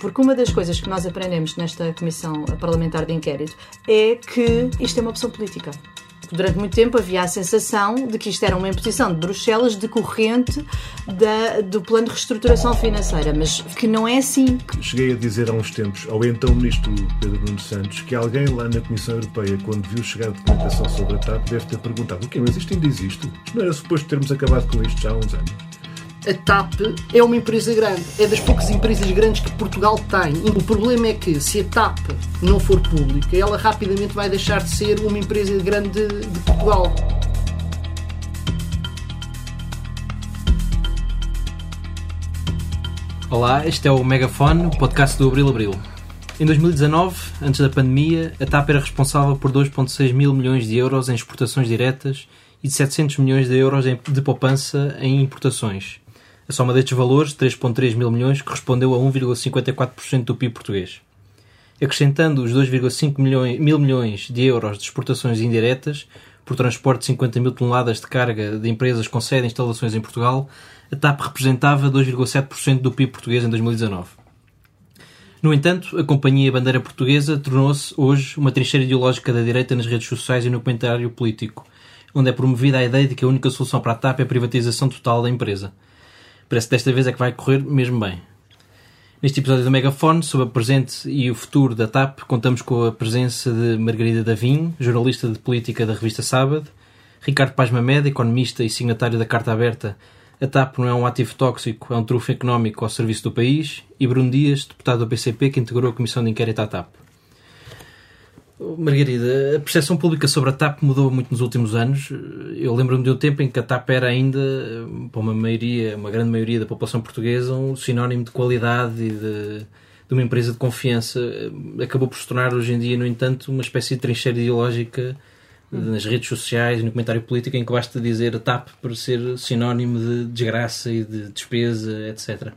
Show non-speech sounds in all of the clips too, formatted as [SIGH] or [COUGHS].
Porque uma das coisas que nós aprendemos nesta Comissão Parlamentar de Inquérito é que isto é uma opção política durante muito tempo havia a sensação de que isto era uma imposição de Bruxelas decorrente da, do plano de reestruturação financeira, mas que não é assim. Cheguei a dizer há uns tempos ao então ministro Pedro Nuno Santos que alguém lá na Comissão Europeia, quando viu chegar a documentação sobre a TAP, deve ter perguntado: o quê? Mas isto ainda existe? Isto não era suposto termos acabado com isto já há uns anos? A TAP é uma empresa grande. É das poucas empresas grandes que Portugal tem. O problema é que, se a TAP não for pública, ela rapidamente vai deixar de ser uma empresa grande de, Portugal. Olá, este é o Megafone, o podcast do Abril Abril. Em 2019, antes da pandemia, a TAP era responsável por 2,6 mil milhões de euros em exportações diretas e de 700 milhões de euros de poupança em importações. A soma destes valores, 3,3 mil milhões, correspondeu a 1,54% do PIB português. Acrescentando os 2,5 mil milhões de euros de exportações indiretas, por transporte de 50 mil toneladas de carga de empresas com sede e instalações em Portugal, a TAP representava 2,7% do PIB português em 2019. No entanto, a companhia bandeira portuguesa tornou-se hoje uma trincheira ideológica da direita nas redes sociais e no comentário político, onde é promovida a ideia de que a única solução para a TAP é a privatização total da empresa. Parece que desta vez é que vai correr mesmo bem. Neste episódio do Megafone, sobre o presente e o futuro da TAP, contamos com a presença de Margarida Davim, jornalista de política da revista Sábado, Ricardo Paz Mamed, economista e signatário da Carta Aberta A TAP não é um ativo tóxico, é um trufo económico ao serviço do país, e Bruno Dias, deputado do PCP, que integrou a Comissão de Inquérito à TAP. Margarida, a percepção pública sobre a TAP mudou muito nos últimos anos. Eu lembro-me de um tempo em que a TAP era ainda, para uma maioria, uma grande maioria da população portuguesa, um sinónimo de qualidade e de, de uma empresa de confiança. Acabou por se tornar hoje em dia, no entanto, uma espécie de trincheira ideológica nas redes sociais e no comentário político em que basta dizer a TAP para ser sinónimo de desgraça e de despesa, etc.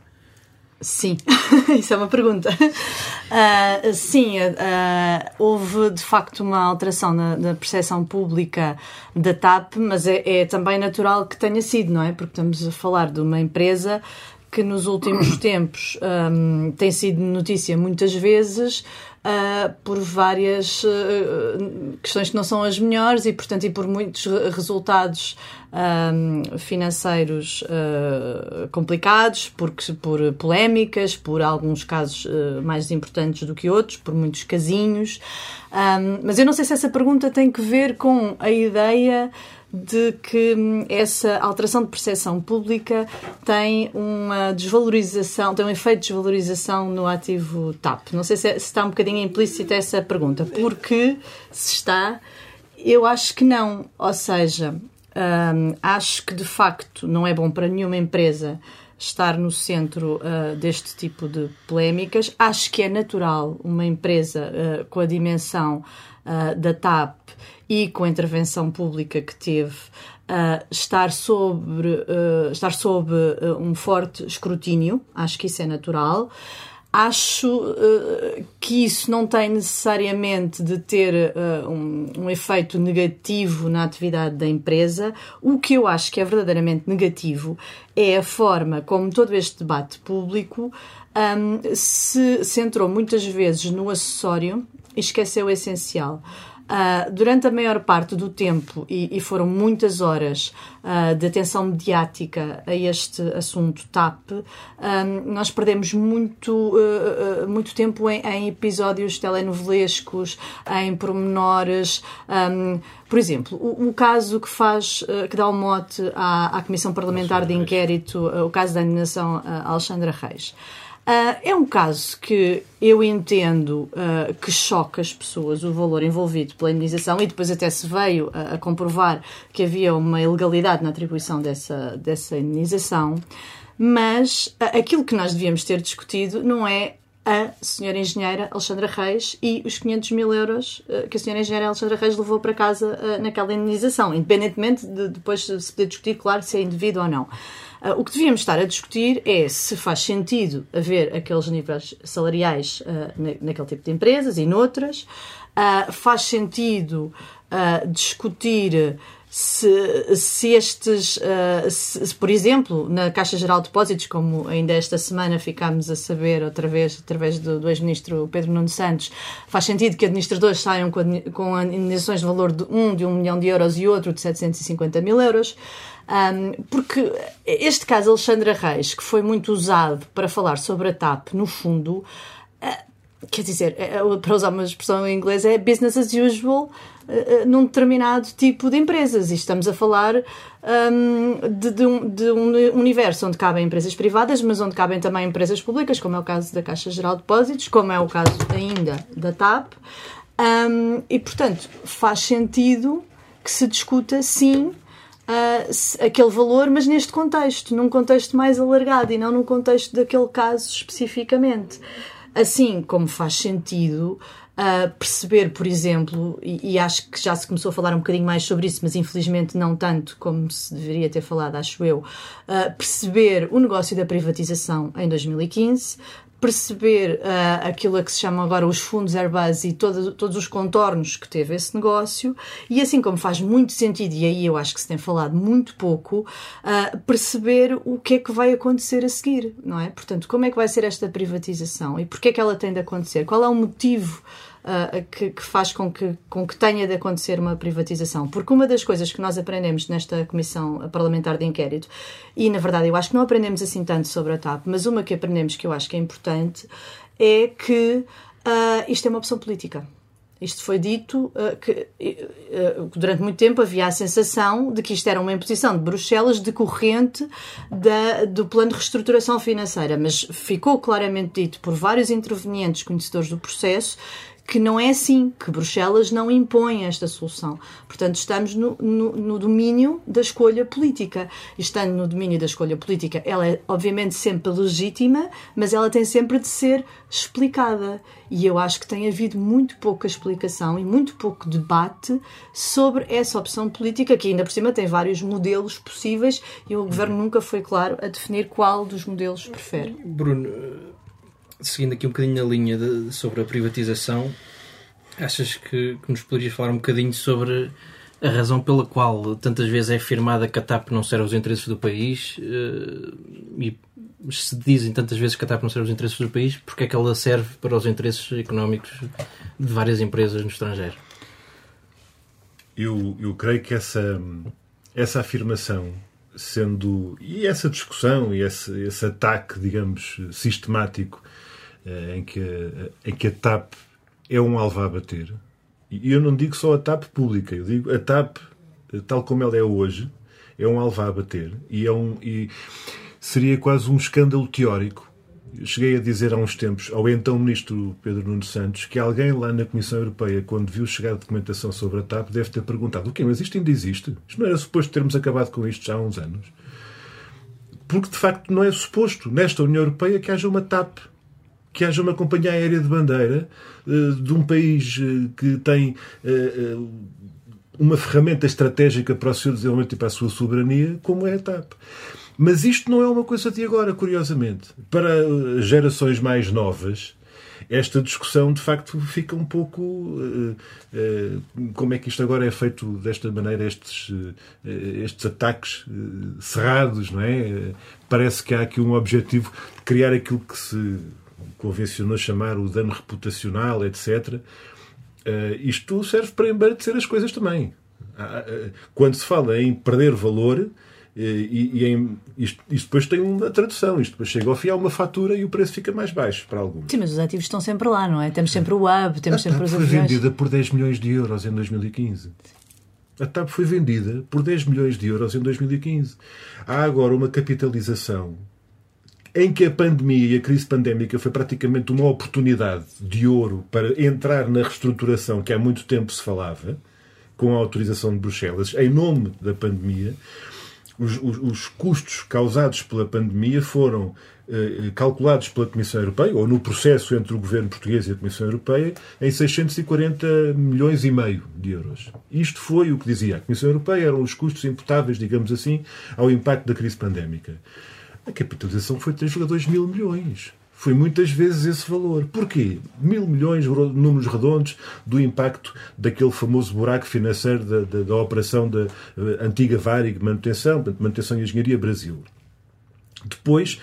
Sim, [LAUGHS] isso é uma pergunta. Uh, sim, uh, houve de facto uma alteração na, na percepção pública da TAP, mas é, é, também natural que tenha sido, não é? Porque estamos a falar de uma empresa que nos últimos [COUGHS] tempos um, tem sido notícia muitas vezes uh, por várias uh, questões que não são as melhores e, portanto, e por muitos resultados financeiros uh, complicados, porque, por polémicas, por alguns casos mais importantes do que outros, por muitos casinhos. Um, mas eu não sei se essa pergunta tem que ver com a ideia de que hum, essa alteração de percepção pública tem uma desvalorização, tem um efeito de desvalorização no ativo TAP. Não sei se, é, se está um bocadinho implícita essa pergunta, porque se está, eu acho que não. Ou seja, hum, acho que de facto não é bom para nenhuma empresa estar no centro uh, deste tipo de polémicas. Acho que é natural uma empresa uh, com a dimensão uh, da TAP e com a intervenção pública que teve, uh, estar sobre, uh, estar sob uh, um forte escrutínio, acho que isso é natural. Acho que isso não tem necessariamente de ter um, um efeito negativo na atividade da empresa. O que eu acho que é verdadeiramente negativo é a forma como todo este debate público um, se centrou muitas vezes no acessório e esqueceu o essencial. Uh, durante a maior parte do tempo, e, e foram muitas horas uh, de atenção mediática a este assunto TAP, um, nós perdemos muito, muito tempo em, em, episódios telenovelescos, em pormenores. Um, por exemplo, o, o, caso que faz, que dá o mote à, à Comissão Parlamentar de Inquérito, o caso da indignação Alexandra Reis. Uh, é um caso que eu entendo uh, que choca as pessoas o valor envolvido pela indenização e depois até se veio a, a comprovar que havia uma ilegalidade na atribuição dessa, dessa indenização, mas uh, aquilo que nós devíamos ter discutido não é a senhora engenheira Alexandra Reis e os 500 mil euros que a senhora engenheira Alexandra Reis levou para casa naquela indenização, independentemente de depois se poder discutir, claro, se é indevido ou não. Uh, o que devíamos estar a discutir é se faz sentido haver aqueles níveis salariais uh, na, naquele tipo de empresas e noutras. Uh, faz sentido discutir se, se estes, se, por exemplo, na Caixa Geral de Depósitos, como ainda esta semana ficámos a saber outra vez, através do, do ex-ministro Pedro Nuno Santos, faz sentido que administradores saiam com, com indenizações de valor de um de um milhão de euros e outro de 750 mil euros. Um, porque este caso Alexandra Reis, que foi muito usado para falar sobre a TAP, no fundo, uh, quer dizer, uh, para usar uma expressão em inglês, é business as usual uh, num determinado tipo de empresas. E estamos a falar um, de, de, um, de, um, universo onde cabem empresas privadas, mas onde cabem também empresas públicas, como é o caso da Caixa Geral de Depósitos, como é o caso ainda da TAP. E, portanto, faz sentido que se discuta, sim, uh, aquele valor, mas neste contexto, num contexto mais alargado e não num contexto daquele caso especificamente. Assim como faz sentido uh, perceber, por exemplo, e, e, acho que já se começou a falar um bocadinho mais sobre isso, mas infelizmente não tanto como se deveria ter falado, acho eu, uh, perceber o negócio da privatização em 2015, perceber uh, aquilo a que se chama agora os fundos Airbus e todo, todos os contornos que teve esse negócio, e assim como faz muito sentido, e aí eu acho que se tem falado muito pouco, uh, perceber o que é que vai acontecer a seguir, não é? Portanto, como é que vai ser esta privatização e porquê é que ela tem de acontecer? Qual é o motivo uh, que, que, faz com que, com que tenha de acontecer uma privatização. Porque uma das coisas que nós aprendemos nesta Comissão Parlamentar de Inquérito, e na verdade eu acho que não aprendemos assim tanto sobre a TAP, mas uma que aprendemos que eu acho que é importante, é que uh, isto é uma opção política. Isto foi dito uh, que uh, durante muito tempo havia a sensação de que isto era uma imposição de Bruxelas decorrente da, do plano de reestruturação financeira, mas ficou claramente dito por vários intervenientes conhecedores do processo que não é assim, que Bruxelas não impõe esta solução. Portanto, estamos no, no, no, domínio da escolha política. Estando no domínio da escolha política, ela é obviamente sempre legítima, mas ela tem sempre de ser explicada. E eu acho que tem havido muito pouca explicação e muito pouco debate sobre essa opção política, que ainda por cima tem vários modelos possíveis e o governo nunca foi claro a definir qual dos modelos prefere. Bruno seguindo aqui um bocadinho na linha de, sobre a privatização, achas que, que, nos poderias falar um bocadinho sobre a razão pela qual tantas vezes é afirmada que a TAP não serve aos interesses do país uh, e se dizem tantas vezes que a TAP não serve aos interesses do país, porque é que ela serve para os interesses económicos de várias empresas no estrangeiro? Eu, eu creio que essa, essa afirmação sendo e essa discussão e esse, esse ataque, digamos, sistemático eh, em que, eh, em que a TAP é um alvo a bater. E eu não digo só a TAP pública, eu digo a TAP, eh, tal como ela é hoje, é um alvo a bater. E, é um, e seria quase um escândalo teórico. Cheguei a dizer há uns tempos ao então ministro Pedro Nuno Santos que alguém lá na Comissão Europeia, quando viu chegar a documentação sobre a TAP, deve ter perguntado: o quê? Mas isto ainda existe? Isto não era suposto termos acabado com isto já há uns anos? Porque de facto não é suposto nesta União Europeia que haja uma TAP que haja uma companhia aérea de bandeira uh, de um país uh, que tem uh, uma ferramenta estratégica para o seu desenvolvimento e para a sua soberania, como é a TAP. Mas isto não é uma coisa de agora, curiosamente. Para gerações mais novas, esta discussão de facto fica um pouco uh, uh, como é que isto agora é feito desta maneira, estes, uh, estes ataques cerrados, não é? Parece que há aqui um objetivo de criar aquilo que se convencionou chamar o dano reputacional, etc. Uh, eh, isto serve para embaratecer as coisas também. Uh, quando se fala em perder valor, uh, e, e em, isto, isto, depois tem uma tradução, isto depois chega ao fim, há uma fatura e o preço fica mais baixo para alguns. Sim, mas os ativos estão sempre lá, não é? Temos sempre o hub, temos a sempre TAP os foi vendida por 10 milhões de euros em 2015. A TAP foi vendida por 10 milhões de euros em 2015. Há agora uma capitalização em que a pandemia e a crise pandémica foi praticamente uma oportunidade de ouro para entrar na reestruturação que há muito tempo se falava, com a autorização de Bruxelas, em nome da pandemia, os, os, os custos causados pela pandemia foram eh, calculados pela Comissão Europeia, ou no processo entre o governo português e a Comissão Europeia, em 640 milhões e meio de euros. Isto foi o que dizia a Comissão Europeia, eram os custos imputáveis, digamos assim, ao impacto da crise pandémica. A capitalização foi 3,2 mil milhões. Foi muitas vezes esse valor. Porquê? Mil milhões, números redondos, do impacto daquele famoso buraco financeiro da, da, da operação da uh, antiga Varig Manutenção, Manutenção e Engenharia Brasil. Depois,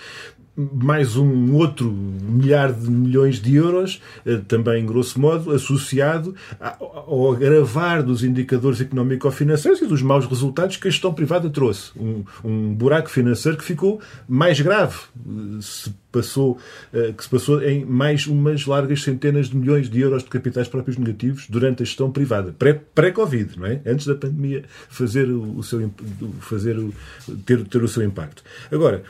mais um outro milhar de milhões de euros, eh, também grosso modo, associado ao agravar dos indicadores económico-financeiros e dos maus resultados que a gestão privada trouxe. Um, um buraco financeiro que ficou mais grave, eh, se passou, eh, que se passou em mais umas largas centenas de milhões de euros de capitais próprios negativos durante a gestão privada, pré-Covid, não é? Antes da pandemia fazer o seu, fazer o, ter, ter o seu impacto. Agora,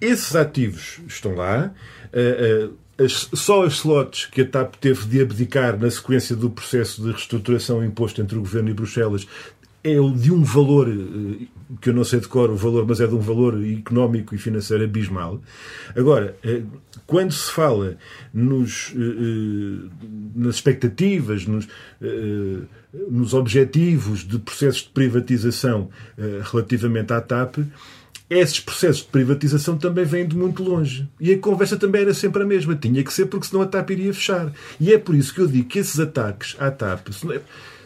esses ativos estão lá. Eh, eh, só as slots que a TAP teve de abdicar na sequência do processo de reestruturação imposto entre o Governo e Bruxelas é de um valor eh, que eu não sei de cor o valor, mas é de um valor económico e financeiro abismal. Agora, quando se fala nos, nas expectativas, nos, nos objetivos de processos de privatização relativamente à TAP, esses processos de privatização também vêm de muito longe. E a conversa também era sempre a mesma. Tinha que ser porque senão a TAP iria fechar. E é por isso que eu digo que esses ataques à TAP,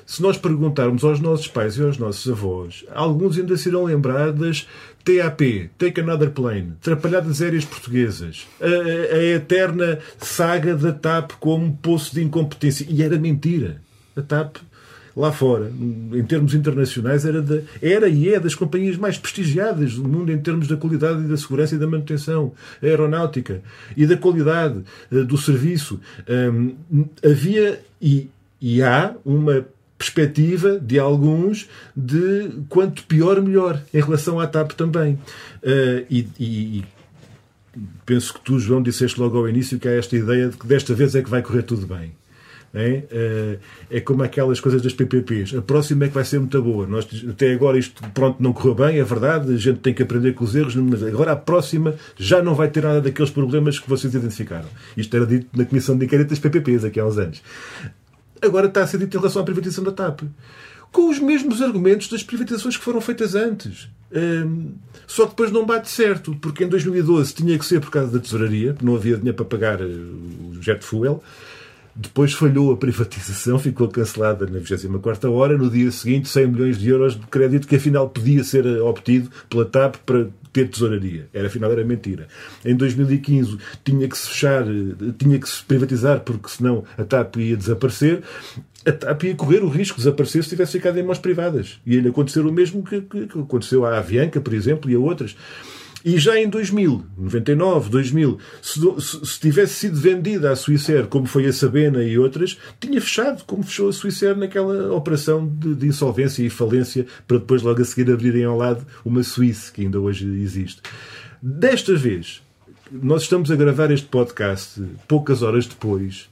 se nós perguntarmos aos nossos pais e aos nossos avós, alguns ainda se irão lembrar das TAP, Take Another Plane, Trapalhadas Aéreas Portuguesas, a, a, a eterna saga da TAP como poço de incompetência. E era mentira. A TAP lá fora, em termos internacionais, era, de, era e é das companhias mais prestigiadas do mundo em termos da qualidade e da segurança e da manutenção aeronáutica e da qualidade uh, do serviço. Havia e, e há uma perspectiva de alguns de quanto pior, melhor, em relação à TAP também. Uh, e, e, penso que tu, João, disseste logo ao início que há esta ideia de que desta vez é que vai correr tudo bem. É? É como aquelas coisas das PPPs. A próxima é que vai ser muito boa. Nós, até agora isto pronto não correu bem, é verdade, a gente tem que aprender com os erros, mas agora a próxima já não vai ter nada daqueles problemas que vocês identificaram. Isto era dito na Comissão de Inquérito das PPPs aqui há uns anos. Agora está a ser dito em relação à privatização da TAP. Com os mesmos argumentos das privatizações que foram feitas antes. Um, ehm, só que depois não bate certo, porque em 2012 tinha que ser por causa da tesouraria, não havia dinheiro para pagar eh, o jet fuel. Depois falhou a privatização, ficou cancelada na 24 hora. No dia seguinte, 100 milhões de euros de crédito que afinal podia ser obtido pela TAP para ter tesouraria. Era, afinal, era mentira. Em 2015 tinha que se fechar, tinha que se privatizar porque senão a TAP ia desaparecer. A TAP ia correr o risco de desaparecer se tivesse ficado em mãos privadas. E ia acontecer o mesmo que, que, que aconteceu à Avianca, por exemplo, e a outras. E já em 2000, 99, 2000, se, se, tivesse sido vendida a Suícer, como foi a Sabena e outras, tinha fechado, como fechou a Suícer naquela operação de, de insolvência e falência, para depois logo a seguir abrirem ao lado uma Suíça, que ainda hoje existe. Desta vez, nós estamos a gravar este podcast poucas horas depois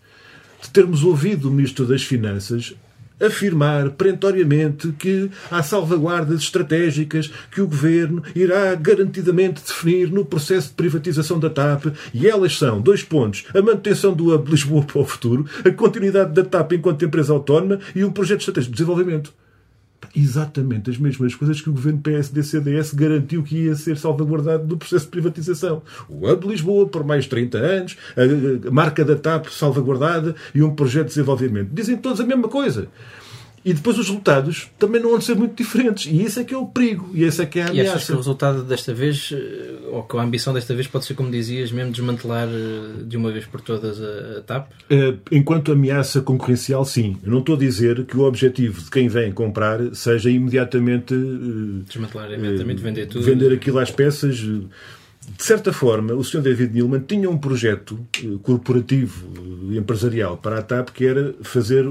de termos ouvido o Ministro das Finanças afirmar perentoriamente que há salvaguardas estratégicas que o Governo irá garantidamente definir no processo de privatização da TAP e elas são, dois pontos, a manutenção do Hub Lisboa para o futuro, a continuidade da TAP enquanto empresa autónoma e um projeto estratégico de desenvolvimento exatamente as mesmas coisas que o governo PSD-CDS garantiu que ia ser salvaguardado do processo de privatização. O Hub Lisboa por mais de 30 anos, a marca da TAP salvaguardada e um projeto de desenvolvimento. Dizem todos a mesma coisa. E depois os resultados também não vão ser muito diferentes. E esse é que é o perigo. E esse é que é a ameaça. E achas que o resultado desta vez, eh, ou que a ambição desta vez pode ser, como dizias, mesmo desmantelar eh, de uma vez por todas a, TAP? Eh, enquanto ameaça concorrencial, sim. Eu não estou a dizer que o objetivo de quem vem comprar seja imediatamente... Desmantelar imediatamente, vender tudo. Vender aquilo às peças de certa forma, o Sr. David Newman tinha um projeto eh, corporativo e empresarial para a TAP que era fazer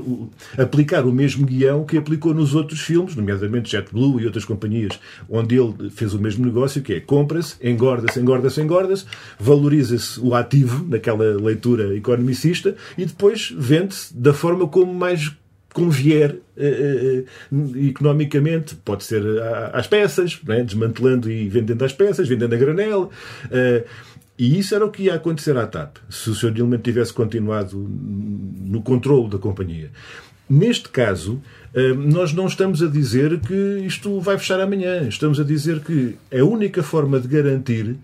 aplicar o mesmo guião que aplicou nos outros filmes, nomeadamente JetBlue e outras companhias, onde ele fez o mesmo negócio, que é compra-se, engorda-se, engorda-se, engorda-se, valoriza-se o ativo naquela leitura economicista e depois vende-se da forma como mais convier uh, uh, economicamente. Pode ser às peças, é? desmantelando e vendendo às peças, vendendo a granel. Uh, e isso era o que ia acontecer à TAP, se o Sr. Dilma tivesse continuado no controle da companhia. Neste caso, nós não estamos a dizer que isto vai fechar amanhã. Estamos a dizer que a única forma de garantir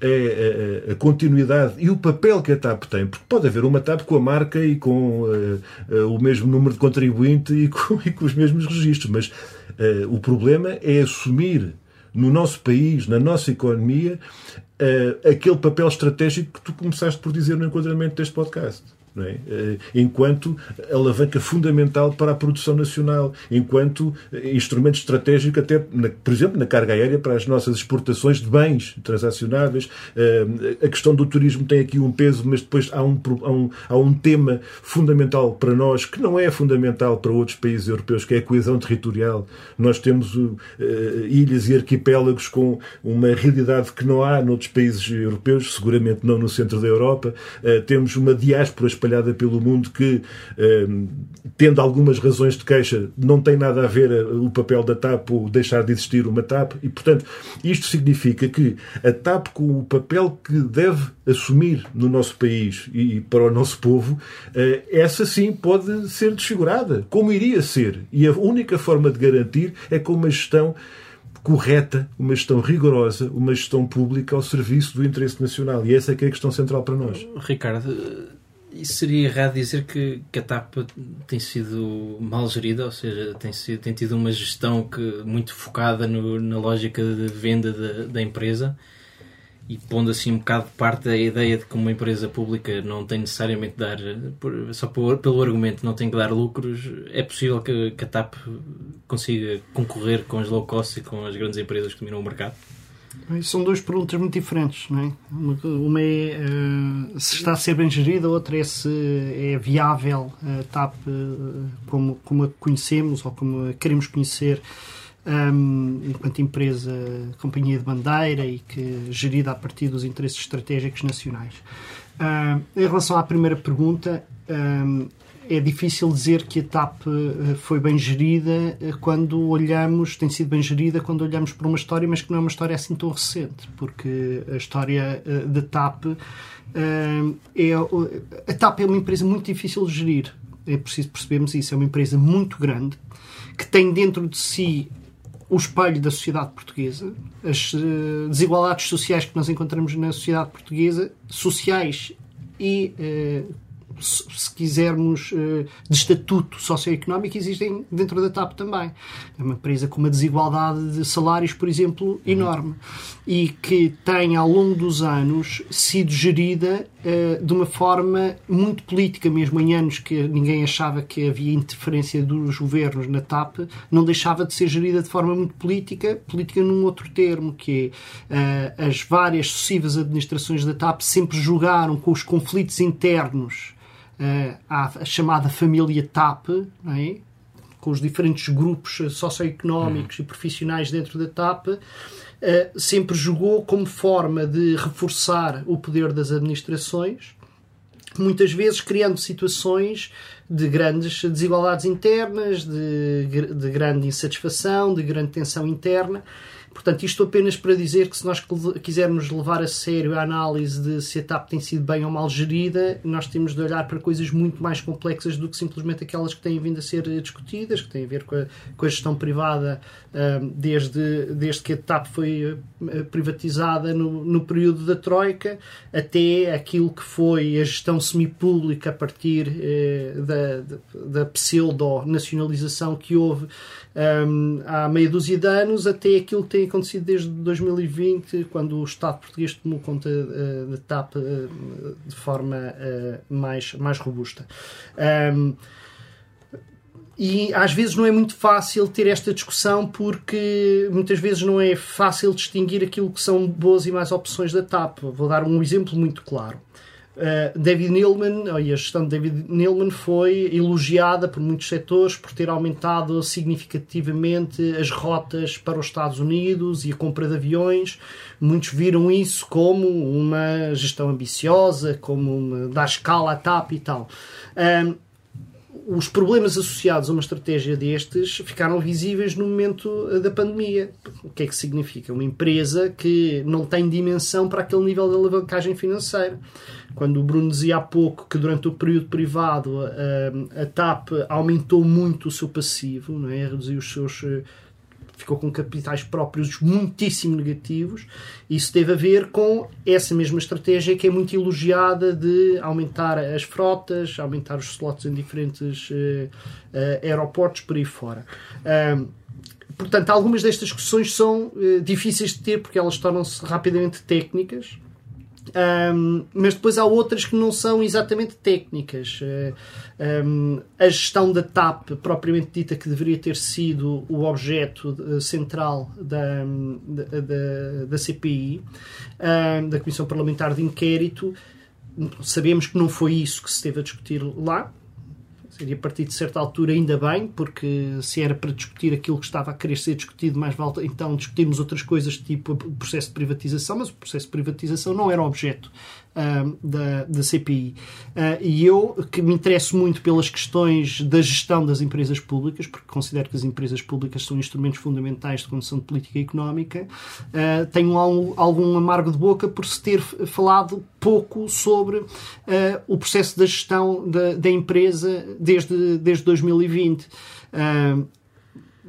é a, a, continuidade e o papel que a TAP tem, porque pode haver uma TAP com a marca e com uh, uh, o mesmo número de contribuinte e [LAUGHS] com, e com os mesmos registros, mas uh, o problema é assumir no nosso país, na nossa economia, aquele papel estratégico que tu começaste por dizer no enquadramento deste podcast é? Eh, enquanto alavanca fundamental para a produção nacional, enquanto instrumento estratégico, até, por exemplo, na carga aérea, para as nossas exportações de bens transacionáveis. Eh, a questão do turismo tem aqui um peso, mas depois há um, há um, há um tema fundamental para nós, que não é fundamental para outros países europeus, que é a coesão territorial. Nós temos ilhas e arquipélagos com uma realidade que não há noutros países europeus, seguramente não no centro da Europa. Temos uma diáspora espalhada pelo mundo que, eh, tendo algumas razões de queixa, não tem nada a ver eh, o papel da TAP ou deixar de existir uma TAP. E, portanto, isto significa que a TAP, com o papel que deve assumir no nosso país e para o nosso povo, eh, essa sim pode ser desfigurada, como iria ser. E a única forma de garantir é com uma gestão correta, uma gestão rigorosa, uma gestão pública ao serviço do interesse nacional. E essa é que é a questão central para nós. Ricardo, isso seria errado dizer que, que a TAP tem sido mal gerida, ou seja, tem, sido, tem tido uma gestão que, muito focada no, na lógica de venda da, da empresa e pondo assim um bocado de parte a ideia de que uma empresa pública não tem necessariamente de dar, só por, pelo argumento não tem que dar lucros, é possível que, que a TAP consiga concorrer com as low cost e com as grandes empresas que dominam o mercado? São duas perguntas muito diferentes. Não é? Uma é uh, se está a ser bem gerida, a outra é se é viável a TAP uh, como, como a conhecemos ou como a queremos conhecer um, enquanto empresa, companhia de bandeira e que gerida a partir dos interesses estratégicos nacionais. Uh, em relação à primeira pergunta, um, é difícil dizer que a TAP eh, foi bem gerida eh, quando olhamos, tem sido bem gerida quando olhamos para uma história, mas que não é uma história assim tão recente, porque a história eh, da TAP é. A TAP é uma empresa muito difícil de gerir. É preciso percebermos isso. É uma empresa muito grande que tem dentro de si o espelho da sociedade portuguesa, as desigualdades sociais que nós encontramos na sociedade portuguesa, sociais e se quisermos, eh, de estatuto socioeconómico, existem dentro da TAP também. É uma empresa com uma desigualdade de salários, por exemplo, enorme. E que tem, ao longo dos anos, sido gerida uh, de uma forma muito política, mesmo em anos que ninguém achava que havia interferência dos governos na TAP, não deixava de ser gerida de forma muito política, política num outro termo, que é uh, as várias sucessivas administrações da TAP sempre jogaram com os conflitos internos uh, à chamada família TAP, é? com os diferentes grupos socioeconómicos uhum. e profissionais dentro da TAP, uh, sempre jogou como forma de reforçar o poder das administrações, muitas vezes criando situações de grandes desigualdades internas, de, de grande insatisfação, de grande tensão interna Portanto, isto apenas para dizer que se nós quisermos levar a sério a análise de se a TAP tem sido bem ou mal gerida, nós temos de olhar para coisas muito mais complexas do que simplesmente aquelas que têm vindo a ser discutidas, que têm a ver com a, com a gestão privada desde, desde que a TAP foi eh, privatizada no, no período da Troika, até aquilo que foi a gestão semipública a partir eh, da, da pseudo-nacionalização que houve há meia dúzia de anos até aquilo que tem acontecido desde 2020, quando o Estado português tomou conta uh, da TAP uh, de forma uh, mais, mais robusta. Um, e às vezes não é muito fácil ter esta discussão porque muitas vezes não é fácil distinguir aquilo que são boas e más opções da TAP. Vou dar um exemplo muito claro. Uh, David Neilman, e a gestão de David Neilman foi elogiada por muitos setores por ter aumentado significativamente as rotas para os Estados Unidos e a compra de aviões. Muitos viram isso como uma gestão ambiciosa, como uma, dar escala TAP e tal. Uh, os problemas associados a uma estratégia destes ficaram visíveis no momento da pandemia. O que é que significa? Uma empresa que não tem dimensão para aquele nível de alavancagem financeira. Quando o Bruno dizia há pouco que durante o período privado a, a TAP aumentou muito o seu passivo, não é? reduziu os seus ficou com capitais próprios muitíssimo negativos. Isso teve a ver com essa mesma estratégia que é muito elogiada de aumentar as frotas, aumentar os slots em diferentes uh, uh, aeroportos por aí fora. Portanto, algumas destas discussões são uh, difíceis de ter porque elas tornam-se rapidamente técnicas. Um, mas depois há outras que não são exatamente técnicas. Um, a gestão da TAP, propriamente dita, que deveria ter sido o objeto central da, da, da, CPI, um, da Comissão Parlamentar de Inquérito, sabemos que não foi isso que se teve a discutir lá. Seria a partir de certa altura ainda bem, porque se era para discutir aquilo que estava a querer ser discutido, mais vale então discutirmos outras coisas, tipo o processo de privatização, mas o processo de privatização não era objeto da, da CPI. Uh, e eu, que me interesso muito pelas questões da gestão das empresas públicas, porque considero que as empresas públicas são instrumentos fundamentais de condução de política económica, uh, tenho algum, algum amargo de boca por se ter falado pouco sobre uh, o processo da gestão da, da empresa desde, desde 2020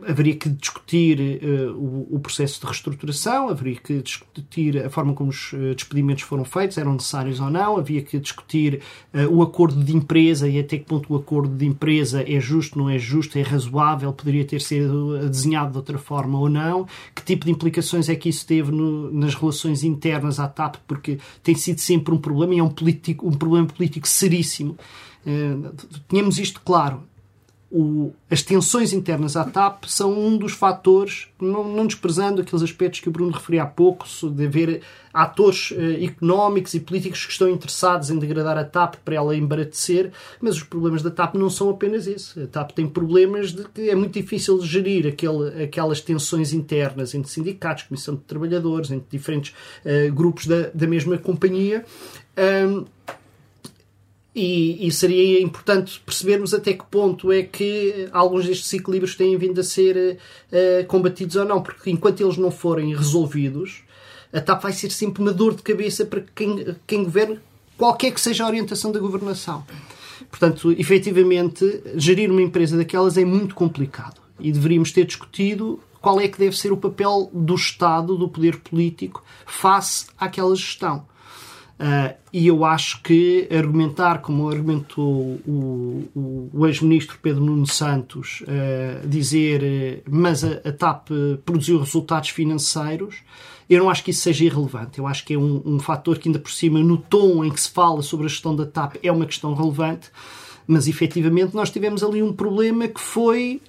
haveria que discutir uh, o, o, processo de reestruturação, haveria que discutir a forma como os uh, despedimentos foram feitos, eram necessários ou não, havia que discutir uh, o acordo de empresa e até que ponto o acordo de empresa é justo, não é justo, é razoável, poderia ter sido desenhado de outra forma ou não, que tipo de implicações é que isso teve no, nas relações internas à TAP, porque tem sido sempre um problema e é um, político, um problema político seríssimo. tínhamos isto claro o, as tensões internas à TAP são um dos fatores, não, não, desprezando aqueles aspectos que o Bruno referia há pouco, de haver atores eh, económicos e políticos que estão interessados em degradar a TAP para ela embaratecer, mas os problemas da TAP não são apenas isso. A TAP tem problemas de que é muito difícil gerir aquele, aquelas tensões internas entre sindicatos, comissão de trabalhadores, entre diferentes uh, grupos da, da mesma companhia. Um, e, e, seria importante percebermos até que ponto é que alguns destes equilíbrios têm vindo a ser uh, combatidos ou não, porque enquanto eles não forem resolvidos, a TAP vai ser sempre uma dor de cabeça para quem, quem governa, qualquer que seja a orientação da governação. Portanto, efetivamente, gerir uma empresa daquelas é muito complicado e deveríamos ter discutido qual é que deve ser o papel do Estado, do poder político, face àquela gestão. Uh, e eu acho que argumentar, como argumentou o, o, o ex-ministro Pedro Nuno Santos, uh, dizer uh, mas a, a, TAP produziu resultados financeiros, eu não acho que isso seja irrelevante. Eu acho que é um, um fator que, ainda por cima, no tom em que se fala sobre a gestão da TAP, é uma questão relevante, mas efetivamente nós tivemos ali um problema que foi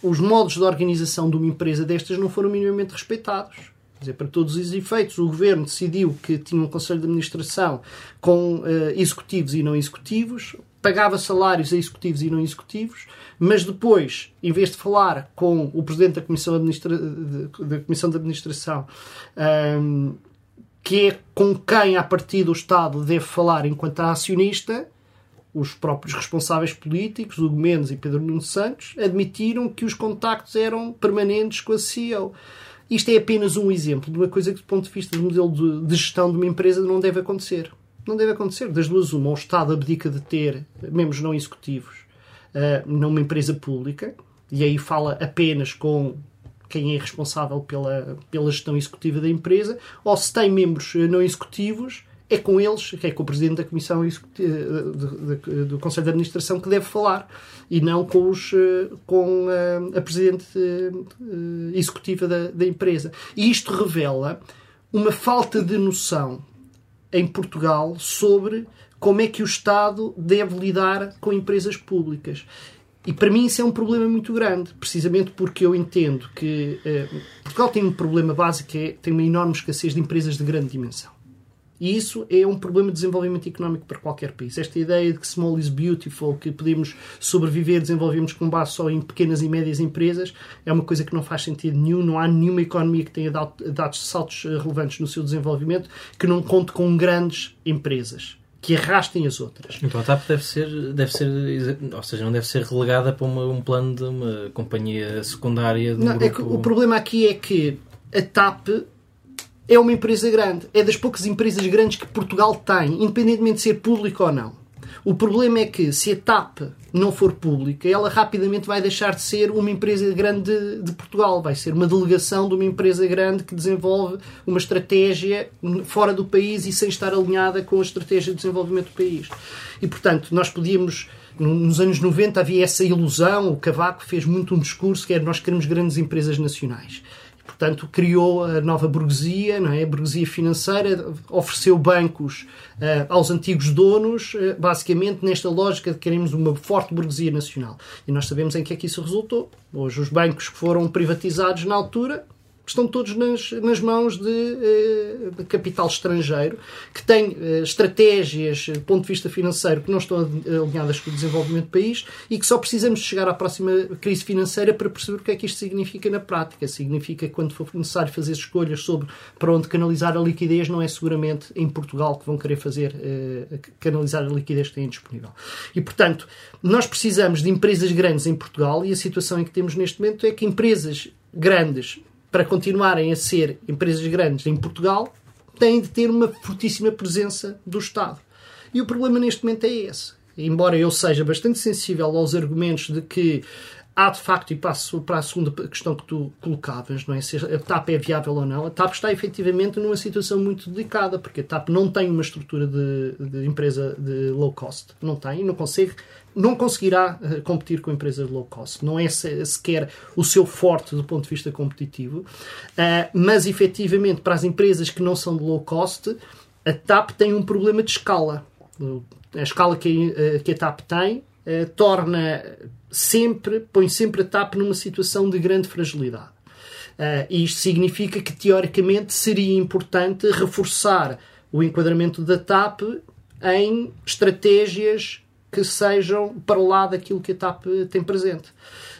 os modos de organização de uma empresa destas não foram minimamente respeitados dizer, para todos os efeitos, o governo decidiu que tinha um conselho de administração com uh, executivos e não executivos, pagava salários a executivos e não executivos, mas depois, em vez de falar com o presidente da Comissão, Administra da Comissão de Administração, um, ehm, que é com quem, a partir do Estado, deve falar enquanto acionista, os próprios responsáveis políticos, Hugo Mendes e Pedro Nuno Santos, admitiram que os contactos eram permanentes com a CEO. Isto é apenas um exemplo de uma coisa que, do ponto de vista do modelo de, de gestão de uma empresa, não deve acontecer. Não deve acontecer. Das duas, uma, o Estado abdica de ter membros não executivos uh, numa empresa pública, e aí fala apenas com quem é responsável pela, pela gestão executiva da empresa, ou se tem membros não executivos, é com eles, que é com o Presidente da Comissão do Conselho de Administração que deve falar e não com, os, eh, com a, a Presidente eh, Executiva da, da empresa. E isto revela uma falta de noção em Portugal sobre como é que o Estado deve lidar com empresas públicas. E para mim isso é um problema muito grande, precisamente porque eu entendo que eh, Portugal tem um problema básico, que é, tem uma enorme escassez de empresas de grande dimensão. E isso é um problema de desenvolvimento económico para qualquer país. Esta ideia de que small is beautiful, que podemos sobreviver, desenvolvemos com base só em pequenas e médias empresas, é uma coisa que não faz sentido nenhum. Não há nenhuma economia que tenha dado, saltos eh, relevantes no seu desenvolvimento que não conte com grandes empresas que arrastem as outras. Então a TAP deve ser, deve ser ou seja, não deve ser relegada para uma, um plano de uma companhia secundária. De um não, é o problema aqui é que a TAP é uma empresa grande. É das poucas empresas grandes que Portugal tem, independentemente de ser público ou não. o problema é que se a TAP não for pública, ela rapidamente vai deixar de ser uma empresa grande de, de, Portugal, vai ser uma delegação de uma empresa grande que desenvolve uma estratégia fora do país e sem estar alinhada com a estratégia de desenvolvimento do país. E, portanto, nós podíamos nos anos 90 havia essa ilusão, o Cavaco fez muito um discurso que era nós queremos grandes empresas nacionais. Portanto, criou a nova burguesia, não é? a burguesia financeira, ofereceu bancos uh, aos antigos donos, uh, basicamente nesta lógica de queremos uma forte burguesia nacional. E nós sabemos em que é que isso resultou. Hoje, os bancos que foram privatizados na altura estão todos nas, nas mãos de, eh, de, capital estrangeiro, que tem eh, estratégias do ponto de vista financeiro que não estão alinhadas com o desenvolvimento do país e que só precisamos de chegar à próxima crise financeira para perceber o que é que isto significa na prática. Significa que quando for necessário fazer escolhas sobre para onde canalizar a liquidez, não é seguramente em Portugal que vão querer fazer canalizar a liquidez que têm disponível. E, portanto, nós precisamos de empresas grandes em Portugal e a situação em que temos neste momento é que empresas grandes para continuarem a ser empresas grandes em Portugal, têm de ter uma fortíssima presença do Estado. E o problema neste momento é esse. Embora eu seja bastante sensível aos argumentos de que há de facto, e passo para a segunda questão que tu colocavas, não é? se a TAP é viável ou não, a TAP está efetivamente numa situação muito delicada, porque a TAP não tem uma estrutura de, de empresa de low cost, não tem, não consegue não conseguirá uh, competir com empresas low cost. Não é sequer o seu forte do ponto de vista competitivo, uh, mas efetivamente para as empresas que não são de low cost, a TAP tem um problema de escala. A escala uh, que a TAP tem torna sempre, põe sempre a TAP numa situação de grande fragilidade. Uh, isto significa que, teoricamente, seria importante reforçar o enquadramento da TAP em estratégias que sejam para lá daquilo que a TAP tem presente.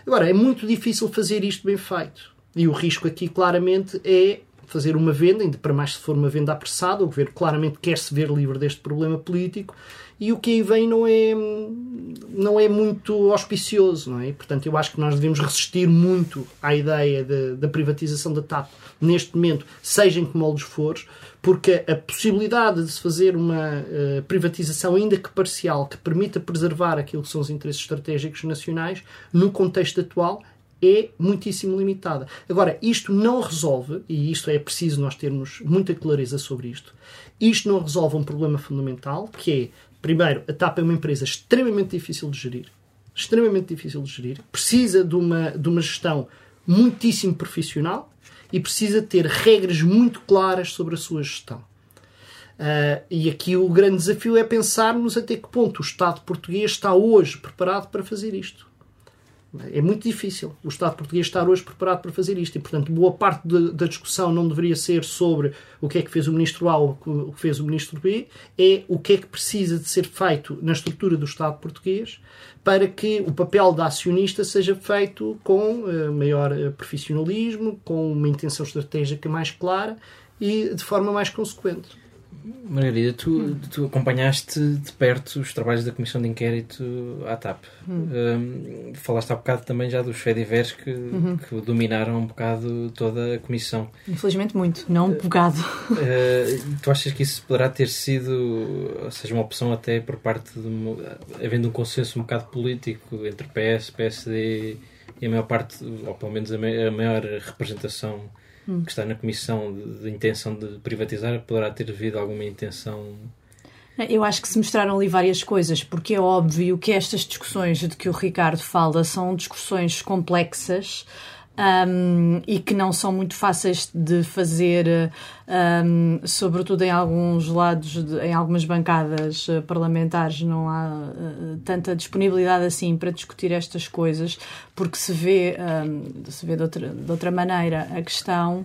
Agora, é muito difícil fazer isto bem feito. E o risco aqui, claramente, é fazer uma venda, ainda para mais se for uma venda apressada, o governo claramente quer se ver livre deste problema político e o que aí vem não é, não é muito auspicioso, não é? Portanto, eu acho que nós devemos resistir muito à ideia da privatização da TAP neste momento, seja em que moldes for, porque a possibilidade de se fazer uma uh, privatização, ainda que parcial, que permita preservar aquilo que são os interesses estratégicos nacionais, no contexto atual, é muitíssimo limitada. Agora, isto não resolve, e isto é preciso nós termos muita clareza sobre isto, isto não resolve um problema fundamental, que é, primeiro, a TAP é uma empresa extremamente difícil de gerir, extremamente difícil de gerir, precisa de uma, de uma gestão muitíssimo profissional, e precisa ter regras muito claras sobre a sua gestão. Uh, e aqui o grande desafio é pensarmos até que ponto o Estado português está hoje preparado para fazer isto. É muito difícil o Estado português estar hoje preparado para fazer isto e, portanto, boa parte de, da discussão não deveria ser sobre o que é que fez o Ministro A ou o que fez o Ministro B, é o que é que precisa de ser feito na estrutura do Estado português para que o papel da acionista seja feito com uh, maior uh, profissionalismo, com uma intenção estratégica mais clara e de forma mais consequente. Margarida, tu, tu, acompanhaste de perto os trabalhos da Comissão de Inquérito à TAP. Hum. Um, falaste há bocado também já dos Fediveres que, uhum. que dominaram um bocado toda a Comissão. Infelizmente muito, não um bocado. Uh, tu achas que isso poderá ter sido, ou seja, uma opção até por parte de, havendo um consenso um bocado político entre PS, PSD e a maior parte, ou pelo menos a maior representação que está na comissão de, de, intenção de privatizar, poderá ter havido alguma intenção. Eu acho que se mostraram ali várias coisas, porque é óbvio que estas discussões de que o Ricardo fala são discussões complexas um, e que não são muito fáceis de fazer, um, sobretudo em alguns lados, de, em algumas bancadas uh, parlamentares, não há uh, tanta disponibilidade assim para discutir estas coisas, porque se vê, um, se vê de outra, de outra maneira a questão.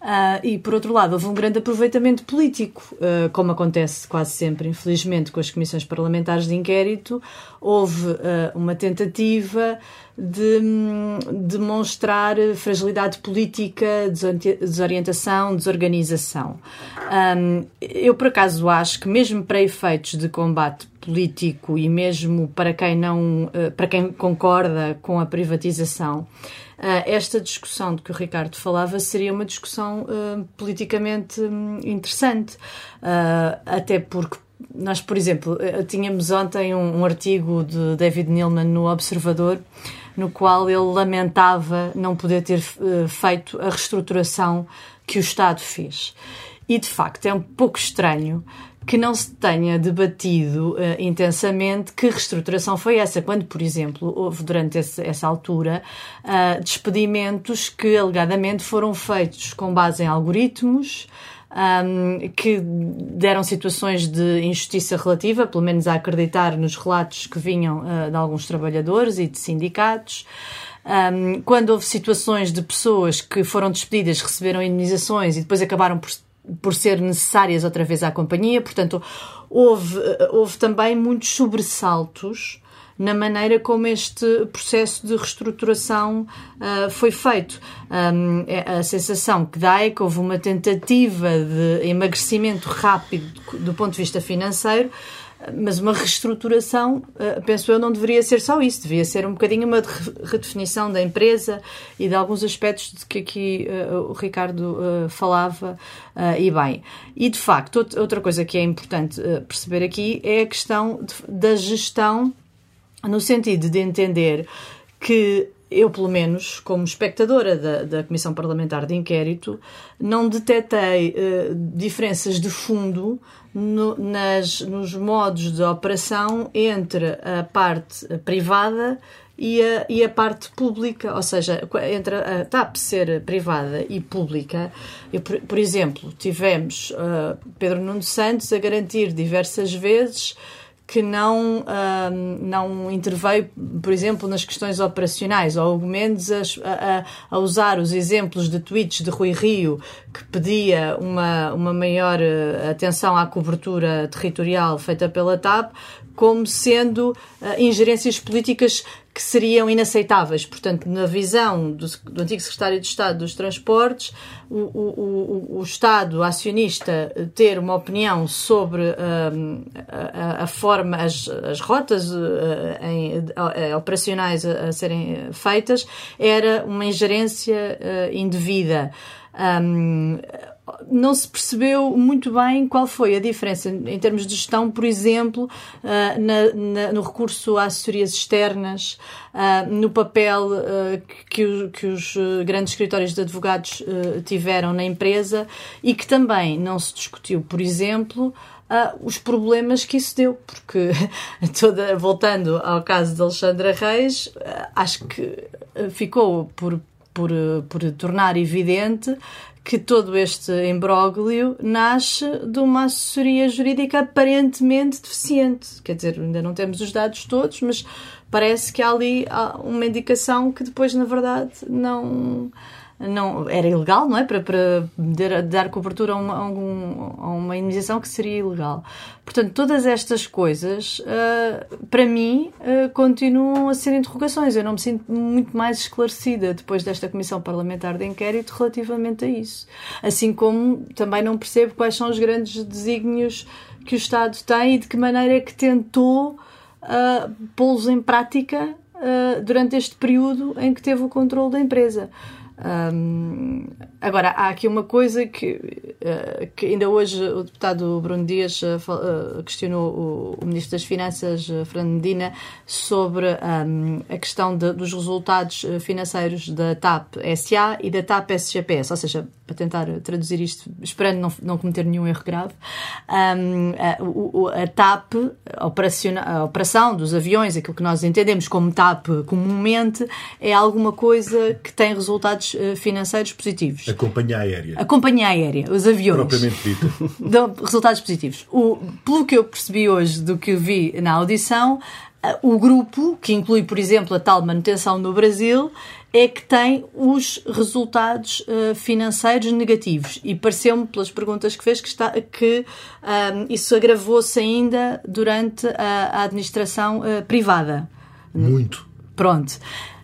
Uh, e, por outro lado, houve um grande aproveitamento político, uh, como acontece quase sempre, infelizmente, com as comissões parlamentares de inquérito. Houve uh, uma tentativa de demonstrar fragilidade política, desorientação, desorganização. Um, eu, por acaso, acho que, mesmo para efeitos de combate político e mesmo para quem não, para quem concorda com a privatização, esta discussão de que o Ricardo falava seria uma discussão uh, politicamente um, interessante, uh, até porque nós, por exemplo, eh, tínhamos ontem um, um artigo de David Neilman no Observador, no qual ele lamentava não poder ter uh, feito a reestruturação que o Estado fez. E de facto é um pouco estranho que não se tenha debatido uh, intensamente que reestruturação foi essa, quando, por exemplo, houve durante esse, essa altura uh, despedimentos que alegadamente foram feitos com base em algoritmos. Um, que deram situações de injustiça relativa, pelo menos a acreditar nos relatos que vinham uh, de alguns trabalhadores e de sindicatos. Um, quando houve situações de pessoas que foram despedidas, receberam indenizações e depois acabaram por por ser necessárias outra vez à companhia. Portanto, houve, houve também muitos sobressaltos na maneira como este processo de reestruturação uh, foi feito. Um, é a sensação que dá é que houve uma tentativa de emagrecimento rápido do ponto de vista financeiro, mas uma reestruturação, eh, penso eu, não deveria ser só isso, devia ser um bocadinho uma redefinição da empresa e de alguns aspectos de que aqui uh, o Ricardo uh, falava, e bem. E de facto, outra coisa que é importante perceber aqui é a questão da gestão, no sentido de entender que eu, pelo menos, como espectadora da, da Comissão Parlamentar de Inquérito, não detetei diferenças de fundo no, nas, nos modos de operação entre a parte privada e a, e a parte pública, ou seja, entre a TAP ser privada e pública. Eu, por, por exemplo, tivemos uh, Pedro Nuno Santos a garantir diversas vezes que não, não interveio, por exemplo, nas questões operacionais, ou menos a, a, a, usar os exemplos de tweets de Rui Rio, que pedia uma, uma maior eh, atenção à cobertura territorial feita pela TAP, como sendo uh, ingerências políticas que seriam inaceitáveis. Portanto, na visão do, do antigo secretário de Estado dos Transportes, o, o, o, o Estado acionista ter uma opinião sobre uh, a, a, forma, as, as rotas uh, em, uh, operacionais a, a, serem feitas, era uma ingerência indevida. Um, não se percebeu muito bem qual foi a diferença em termos de gestão, por exemplo, uh, na, na, no recurso a assessorias externas, uh, no papel uh, que, que, os grandes escritórios de advogados tiveram na empresa e que também não se discutiu, por exemplo, Uh, os problemas que isso deu, porque [LAUGHS] toda, voltando ao caso de Alexandra Reis, uh, acho que ficou por, por, por tornar evidente que todo este imbróglio nasce de uma assessoria jurídica aparentemente deficiente. Quer dizer, ainda não temos os dados todos, mas parece que há ali uma indicação que depois, na verdade, não não era ilegal, não é? Para, para dar, cobertura a uma, a uma indenização que seria ilegal. Portanto, todas estas coisas, uh, para mim, uh, continuam a ser interrogações. Eu não me sinto muito mais esclarecida depois desta Comissão Parlamentar de Inquérito relativamente a isso. Assim como também não percebo quais são os grandes desígnios que o Estado tem e de que maneira é que tentou uh, pô-los em prática durante este período em que teve o controle da empresa. Um, agora, há aqui uma coisa que, uh, que ainda hoje o deputado Bruno Dias uh, uh, questionou o, o, Ministro das Finanças, Fernando Medina, sobre um, a questão de, dos resultados financeiros da TAP SA e da TAP SGPS, ou seja, para tentar traduzir isto, esperando não, não cometer nenhum erro grave, um, a, a, TAP, a, a operação dos aviões, aquilo que nós entendemos como TAP comumente, é alguma coisa que tem resultados eh, financeiros positivos. A companhia aérea. A companhia aérea, os aviões. Propriamente dita. [LAUGHS] Dão resultados positivos. O, pelo que eu percebi hoje do que vi na audição, eh, o grupo, que inclui, por exemplo, a tal manutenção no Brasil, é que tem os resultados uh, financeiros negativos. E pareceu-me, pelas perguntas que fez, que, está, que um, isso agravou-se ainda durante a, a administração uh, privada. Muito. Pronto.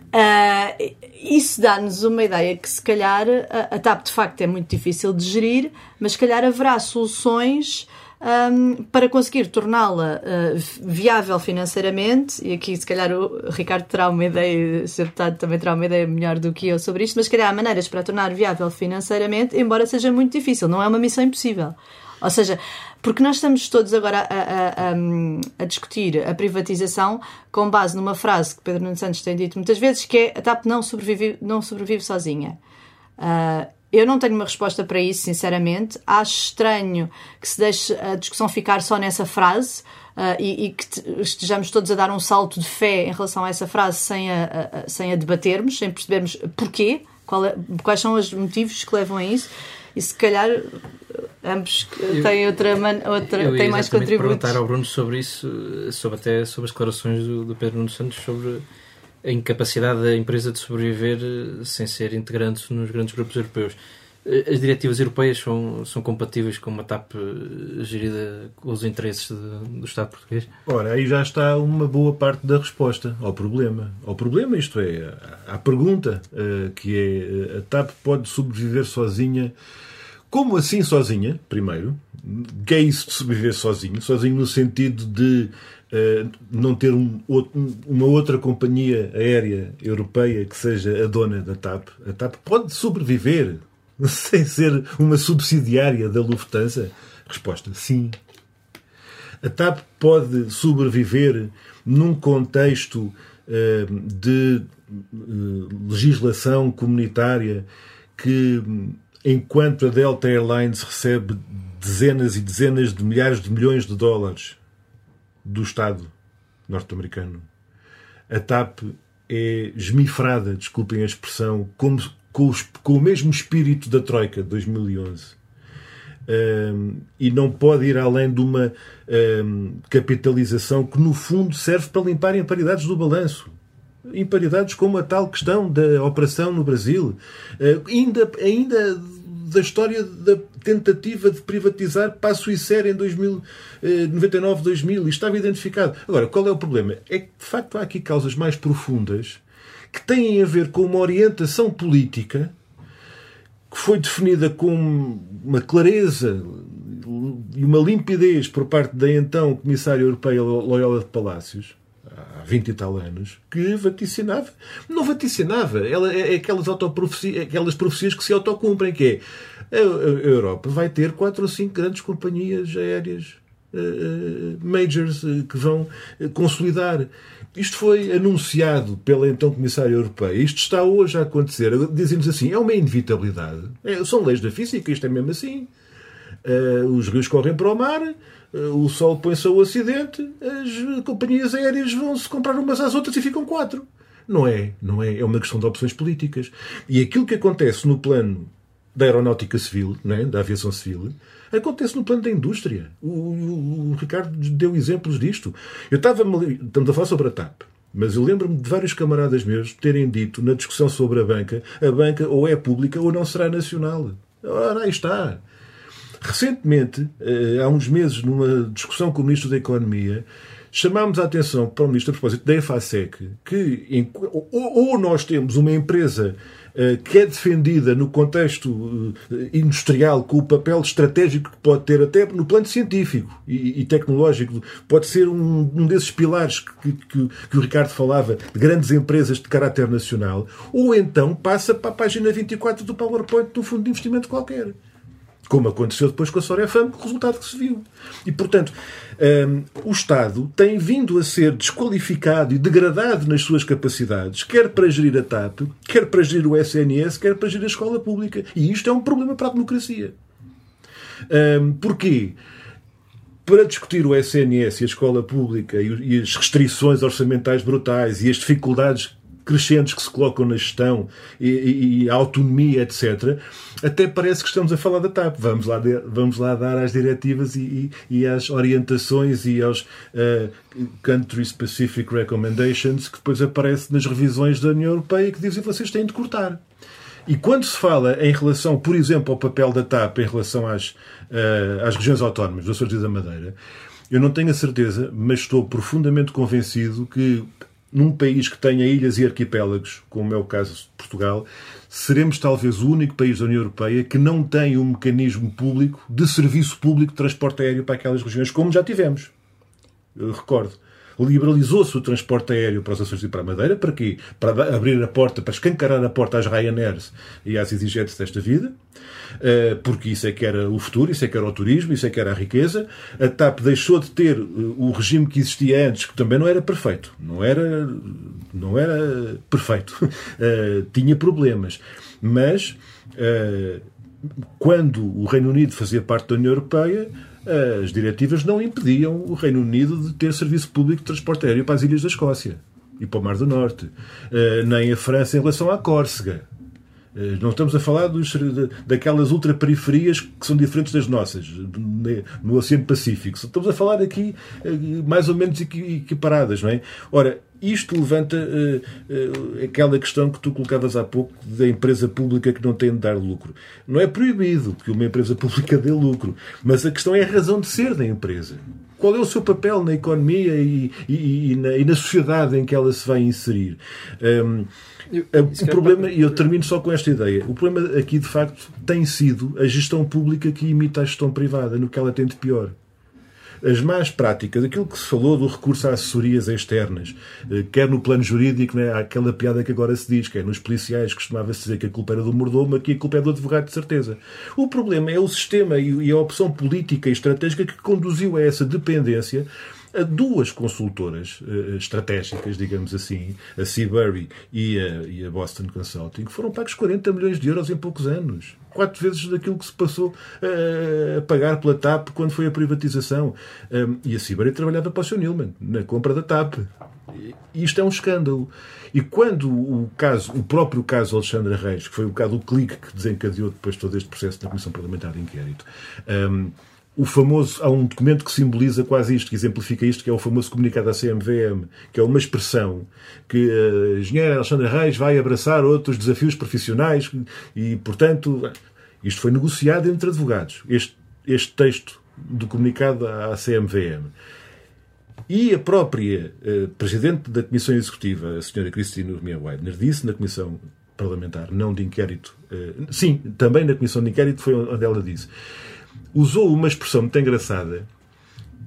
Uh, isso dá-nos uma ideia que, se calhar, a, a TAP de facto é muito difícil de gerir, mas se calhar haverá soluções um, para conseguir torná-la uh, viável financeiramente. E aqui, se calhar, o Ricardo terá uma ideia, o Sr. Deputado também terá uma ideia melhor do que eu sobre isto, mas se calhar há maneiras para tornar viável financeiramente, embora seja muito difícil, não é uma missão impossível. Ou seja, Porque nós estamos todos agora a, a, a, a, discutir a privatização com base numa frase que Pedro Nuno Santos tem dito muitas vezes, que é a TAP não sobrevive, não sobrevive sozinha. Uh, eu não tenho uma resposta para isso, sinceramente. Acho estranho que se deixe a discussão ficar só nessa frase uh, e, e, que estejamos todos a dar um salto de fé em relação a essa frase sem a, a sem a debatermos, sem percebermos porquê, é, quais são os motivos que levam a isso. E se calhar ambos eu, têm outra, outra eu têm mais contributos. perguntar ao Bruno sobre isso, sobre até sobre as declarações do, do Pedro Nuno Santos sobre a incapacidade da empresa de sobreviver eh, sem ser integrante nos grandes grupos europeus. Eh, as diretivas europeias são, são compatíveis com uma TAP eh, gerida com os interesses de, do Estado português? Ora, aí já está uma boa parte da resposta ao problema. Ao problema, isto é, à pergunta, que é a TAP pode sobreviver sozinha. Como assim sozinha, primeiro? Que é isso de sobreviver sozinho? Sozinho no sentido de Uh, não ter um, uma outra companhia aérea europeia que seja a dona da TAP. A TAP pode sobreviver [LAUGHS] sem ser uma subsidiária da Lufthansa? Resposta: sim. A TAP pode sobreviver num contexto uh, de uh, legislação comunitária que, enquanto a Delta Airlines recebe dezenas e dezenas de milhares de milhões de dólares do Estado norte-americano. A TAP é esmifrada, desculpem a expressão, como, com, os, com o mesmo espírito da Troika de 2011. Um, e não pode ir além de uma um, capitalização que, no fundo, serve para limpar imparidades do balanço. Imparidades como a tal questão da operação no Brasil. Uh, ainda, ainda da história da tentativa de privatizar Passo e Ser em 99, 2000. Isto estava identificado. Agora, qual é o problema? É que, de facto, há aqui causas mais profundas que têm a ver com uma orientação política que foi definida com uma clareza e uma limpidez por parte da então Comissária Europeia Loyola de Palácios, há 20 e tal anos, que vaticinava. Não vaticinava. Ela é, é aquelas, autoprofecias, aquelas profecias que se autocumprem, que é a, Europa vai ter quatro ou cinco grandes companhias aéreas majors uh, que vão uh, consolidar. Isto foi anunciado pela então Comissária Europeia. Isto está hoje a acontecer. Dizem-nos assim, é uma inevitabilidade. É, são leis da física, isto é mesmo assim. os rios correm para o mar, o sol põe-se ao ocidente, as companhias aéreas vão se comprar umas às outras e ficam quatro. Não é, não é. É uma questão de opções políticas. E aquilo que acontece no plano da aeronáutica civil, é? da aviação civil, acontece no plano da indústria. O, o, o Ricardo deu exemplos disto. Eu estava. Estamos a falar sobre a TAP. Mas eu lembro-me de vários camaradas meus terem dito na discussão sobre a banca: a banca ou é pública ou não será nacional. Ora, aí está. Recentemente, eh, há uns meses, numa discussão com o Ministro da Economia, chamámos a atenção para o Ministro a propósito da EFASEC que ou nós temos uma empresa que é defendida no contexto eh, industrial com o papel estratégico que pode ter até no plano científico e, tecnológico, pode ser um, um desses pilares que, que, que, o Ricardo falava, de grandes empresas de caráter nacional, ou então passa para a página 24 do PowerPoint de um fundo de investimento qualquer como aconteceu depois com a Sorefam, o resultado que se viu. E, portanto, um, o Estado tem vindo a ser desqualificado e degradado nas suas capacidades, quer para gerir a TAP, quer para gerir o SNS, quer para gerir a escola pública. E isto é um problema para a democracia. Um, porquê? Para discutir o SNS e a escola pública e as restrições orçamentais brutais e as dificuldades crescentes que se colocam na gestão e, e, a autonomia, etc., até parece que estamos a falar da TAP. Vamos lá, de, vamos lá dar as diretivas e, e, e às orientações e aos uh, Country Specific Recommendations que depois aparecem nas revisões da União Europeia que dizem que vocês têm de cortar. E quando se fala em relação, por exemplo, ao papel da TAP em relação às, uh, às regiões autónomas do Açores e da Madeira, eu não tenho a certeza, mas estou profundamente convencido que num país que tenha ilhas e arquipélagos, como é o caso de Portugal, seremos talvez o único país da União Europeia que não tem um mecanismo público de serviço público de transporte aéreo para aquelas regiões, como já tivemos. Eu recordo. Liberalizou-se o transporte aéreo para os Açores e para a Madeira. Para quê? Para abrir a porta, para escancarar a porta às Ryanairs e às EasyJets desta vida. Eh, porque isso é que era o futuro, isso é que era o turismo, isso é que era a riqueza. A TAP deixou de ter eh, o regime que existia antes, que também não era perfeito. Não era, não era perfeito. [LAUGHS] Eh, tinha problemas. Mas quando o Reino Unido fazia parte da União Europeia, as diretivas não impediam o Reino Unido de ter serviço público de transporte aéreo para as ilhas da Escócia e para o Mar do Norte, nem a França em relação à Córcega. Eh, não estamos a falar dos, daquelas ultraperiferias que são diferentes das nossas, no Oceano Pacífico. Estamos a falar aqui eh, mais ou menos equiparadas, não é? Ora, isto levanta uh, uh, aquela questão que tu colocavas há pouco da empresa pública que não tem de dar lucro. Não é proibido que uma empresa [LAUGHS] pública dê lucro, mas a questão é a razão de ser da empresa. Qual é o seu papel na economia e, e, e, na, e na, sociedade em que ela se vai inserir? Um, o problema, e eu termino só com esta ideia, o problema aqui de facto tem sido a gestão pública que imita a gestão privada, no que ela tem de pior as más práticas, aquilo que se falou do recurso a assessorias externas, eh, quer no plano jurídico, né, aquela piada que agora se diz, que é nos policiais costumava-se dizer que a culpa era do mordomo, aqui a culpa é do advogado, de certeza. O problema é o sistema e a opção política e estratégica que conduziu a essa dependência a duas consultoras uh, estratégicas, digamos assim, a Seabury e a, e a, Boston Consulting, foram pagos 40 milhões de euros em poucos anos. Quatro vezes daquilo que se passou uh, a pagar pela TAP quando foi a privatização. Um, e a Seabury trabalhava para o Sr. Newman, na compra da TAP. E isto é um escândalo. E quando o caso, o próprio caso Alexandre Reis, que foi o caso do clique que desencadeou depois todo este processo na Comissão Parlamentar de Inquérito, um, o famoso, há um documento que simboliza quase isto, que exemplifica isto, que é o famoso comunicado da CMVM, que é uma expressão que a engenheira Alexandra Reis vai abraçar outros desafios profissionais e, portanto, isto foi negociado entre advogados, este, este texto do comunicado à CMVM. E a própria uh, Presidente da Comissão Executiva, a senhora Cristina Urmia Weidner, disse na Comissão Parlamentar, não de inquérito, uh, sim, também na Comissão de Inquérito foi onde ela disse usou uma expressão muito engraçada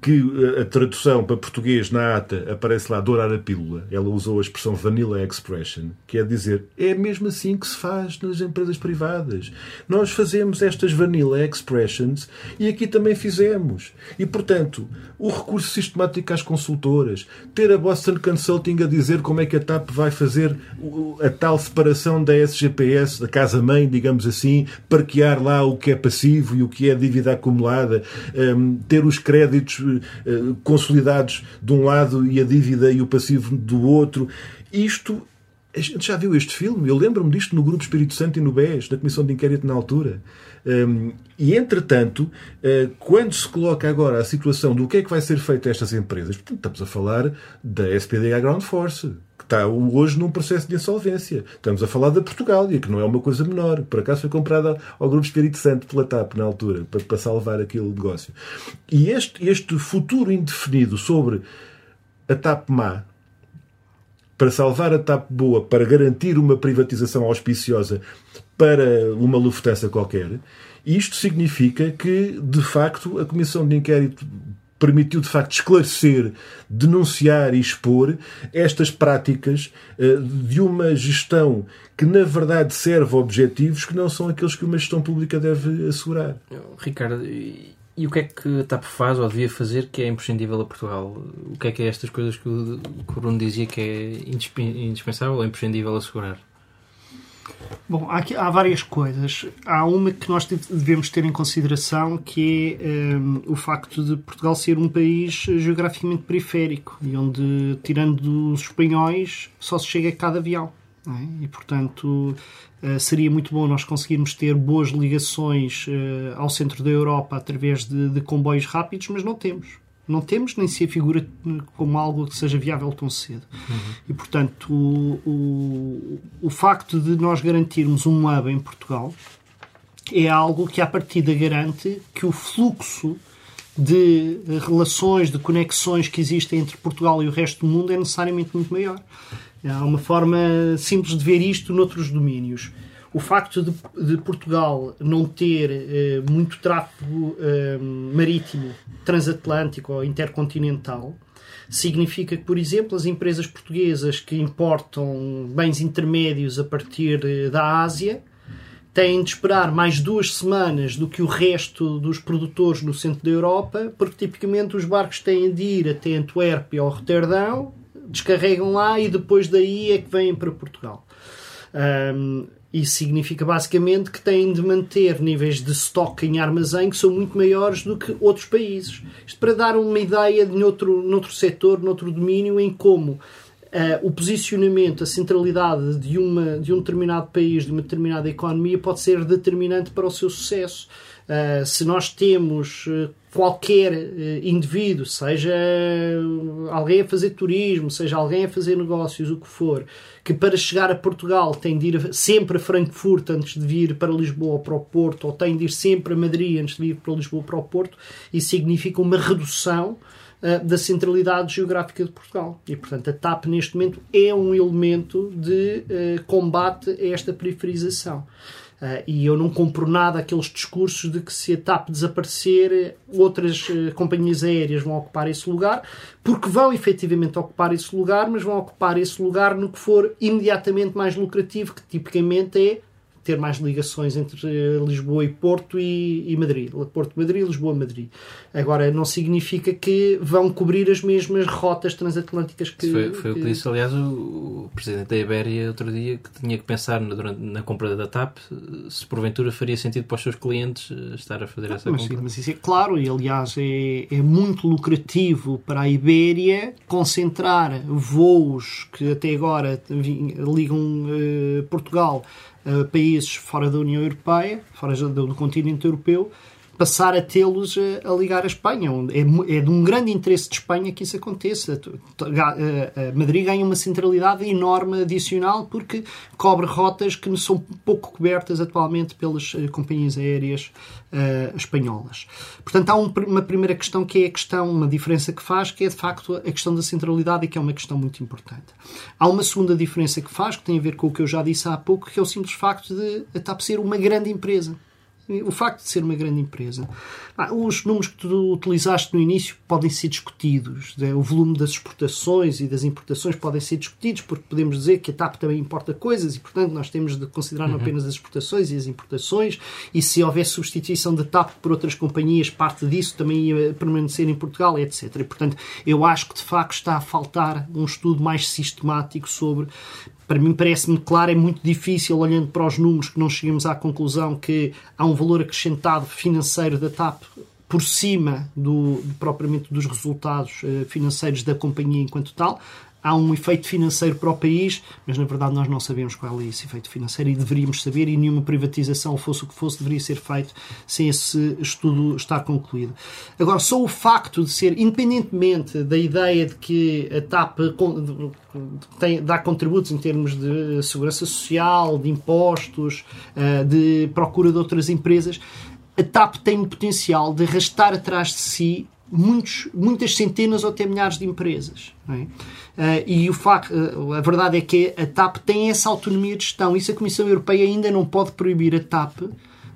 que eh, a tradução para português na ata aparece lá dourar a pílula. Ela usou a expressão vanilla expression, que é dizer é mesmo assim que se faz nas empresas privadas. Nós fazemos estas vanilla expressions e aqui também fizemos. E, portanto, o recurso sistemático às consultoras, ter a Boston Consulting a dizer como é que a TAP vai fazer a tal separação da SGPS, da casa-mãe, digamos assim, parquear lá o que é passivo e o que é dívida acumulada, ehm, ter os créditos consolidados de um lado e a dívida e o passivo do outro. Isto a gente já viu este filme, eu lembro-me disto no Grupo Espírito Santo e no BES, na Comissão de Inquérito na altura. Um, e, entretanto, uh, quando se coloca agora a situação do que é que vai ser feito a estas empresas, portanto, estamos a falar da SPDA Ground Force, está hoje num processo de insolvência. Estamos a falar da Portugália, que não é uma coisa menor. Por acaso foi comprada ao Grupo Espírito Santo pela TAP na altura, para, para salvar aquele negócio. E este, este futuro indefinido sobre a TAP má, para salvar a TAP boa, para garantir uma privatização auspiciosa para uma Lufthansa qualquer, isto significa que, de facto, a Comissão de Inquérito permitiu de facto esclarecer, denunciar e expor estas práticas eh, de uma gestão que na verdade serve a objetivos que não são aqueles que uma gestão pública deve assegurar. Ricardo, e o que é que a TAP faz ou devia fazer que é imprescindível a Portugal? O que é que é estas coisas que o Bruno dizia que é indispensável ou imprescindível assegurar? Bom, há, aqui, há, várias coisas. Há uma que nós devemos ter em consideração que é um, o facto de Portugal ser um país geograficamente periférico e onde, tirando os espanhóis, só se chega a cada avião. É? E, portanto, uh, seria muito bom nós conseguirmos ter boas ligações uh, ao centro da Europa através de, de comboios rápidos, mas não temos não temos, nem se afigura como algo que seja viável tão cedo. Uhum. E, portanto, o, o, o facto de nós garantirmos um hub em Portugal é algo que, à partida, garante que o fluxo de relações, de conexões que existem entre Portugal e o resto do mundo é necessariamente muito maior. Há uma forma simples de ver isto noutros domínios. O facto de, de Portugal não ter eh, muito tráfego eh, marítimo transatlântico ou intercontinental significa que, por exemplo, as empresas portuguesas que importam bens intermédios a partir eh, da Ásia têm de esperar mais duas semanas do que o resto dos produtores no centro da Europa, porque tipicamente os barcos têm de ir até Antuérpia ou Roterdão, descarregam lá e depois daí é que vêm para Portugal. Um, isso significa basicamente que têm de manter níveis de estoque em armazém que são muito maiores do que outros países. Isto para dar uma ideia de noutro, noutro setor, noutro domínio, em como Uh, o posicionamento, a centralidade de, uma, de um determinado país, de uma determinada economia, pode ser determinante para o seu sucesso. Uh, se nós temos uh, qualquer indivíduo, seja alguém a fazer turismo, seja alguém a fazer negócios, o que for, que para chegar a Portugal tem de ir sempre a Frankfurt antes de vir para Lisboa ou para o Porto, ou tem de ir sempre a Madrid antes de vir para Lisboa ou para o Porto, isso significa uma redução da centralidade geográfica de Portugal. E, portanto, a TAP neste momento é um elemento de combate a esta periferização. Uh, e eu não compro nada aqueles discursos de que se a TAP desaparecer, outras uh, companhias aéreas vão ocupar esse lugar, porque vão efetivamente ocupar esse lugar, mas vão ocupar esse lugar no que for imediatamente mais lucrativo, que tipicamente é ter mais ligações entre eh, Lisboa e Porto e, e Madrid. Porto, Madrid, Lisboa, Madrid. Agora, não significa que vão cobrir as mesmas rotas transatlânticas que. Foi, foi o que disse, aliás, o, o, presidente da Ibéria outro dia que tinha que pensar na, durante, na compra da TAP se porventura faria sentido para os seus clientes eh, estar a fazer essa mas, compra. Sim, mas isso é claro, e aliás é, é muito lucrativo para a Ibéria concentrar voos que até agora ligam uh, Portugal países fora da União Europeia, fora do, continente europeu, passar a tê-los a, a, ligar a Espanha. É, é de um grande interesse de Espanha que isso aconteça. Madrid ganha uma centralidade enorme adicional porque cobre rotas que são pouco cobertas atualmente pelas eh, companhias aéreas uh, espanholas. Portanto, há um, uma primeira questão que é a questão, uma diferença que faz, que é de facto a questão da centralidade e que é uma questão muito importante. Há uma segunda diferença que faz, que tem a ver com o que eu já disse há pouco, que é o simples facto de a TAP ser uma grande empresa o facto de ser uma grande empresa. Ah, os números que tu utilizaste no início podem ser discutidos. Né? O volume das exportações e das importações podem ser discutidos, porque podemos dizer que a TAP também importa coisas e, portanto, nós temos de considerar não uhum. apenas as exportações e as importações. E se houver substituição da TAP por outras companhias, parte disso também ia permanecer em Portugal, etc. E, portanto, eu acho que de facto está a faltar um estudo mais sistemático sobre para mim parece-me claro, é muito difícil, olhando para os números, que não cheguemos à conclusão que há um valor acrescentado financeiro da TAP por cima do, propriamente dos resultados uh, financeiros da companhia enquanto tal há um efeito financeiro para o país, mas na verdade nós não sabemos qual é esse efeito financeiro e deveríamos saber, e nenhuma privatização, fosse o que fosse, deveria ser feito sem esse estudo estar concluído. Agora, só o facto de ser, independentemente da ideia de que a TAP tem, dá contributos em termos de segurança social, de impostos, eh, de procura de outras empresas, a TAP tem o potencial de arrastar atrás de si muitos, muitas centenas ou até milhares de empresas. É? Uh, e o facto, uh, a verdade é que a TAP tem essa autonomia de gestão. Isso a Comissão Europeia ainda não pode proibir a TAP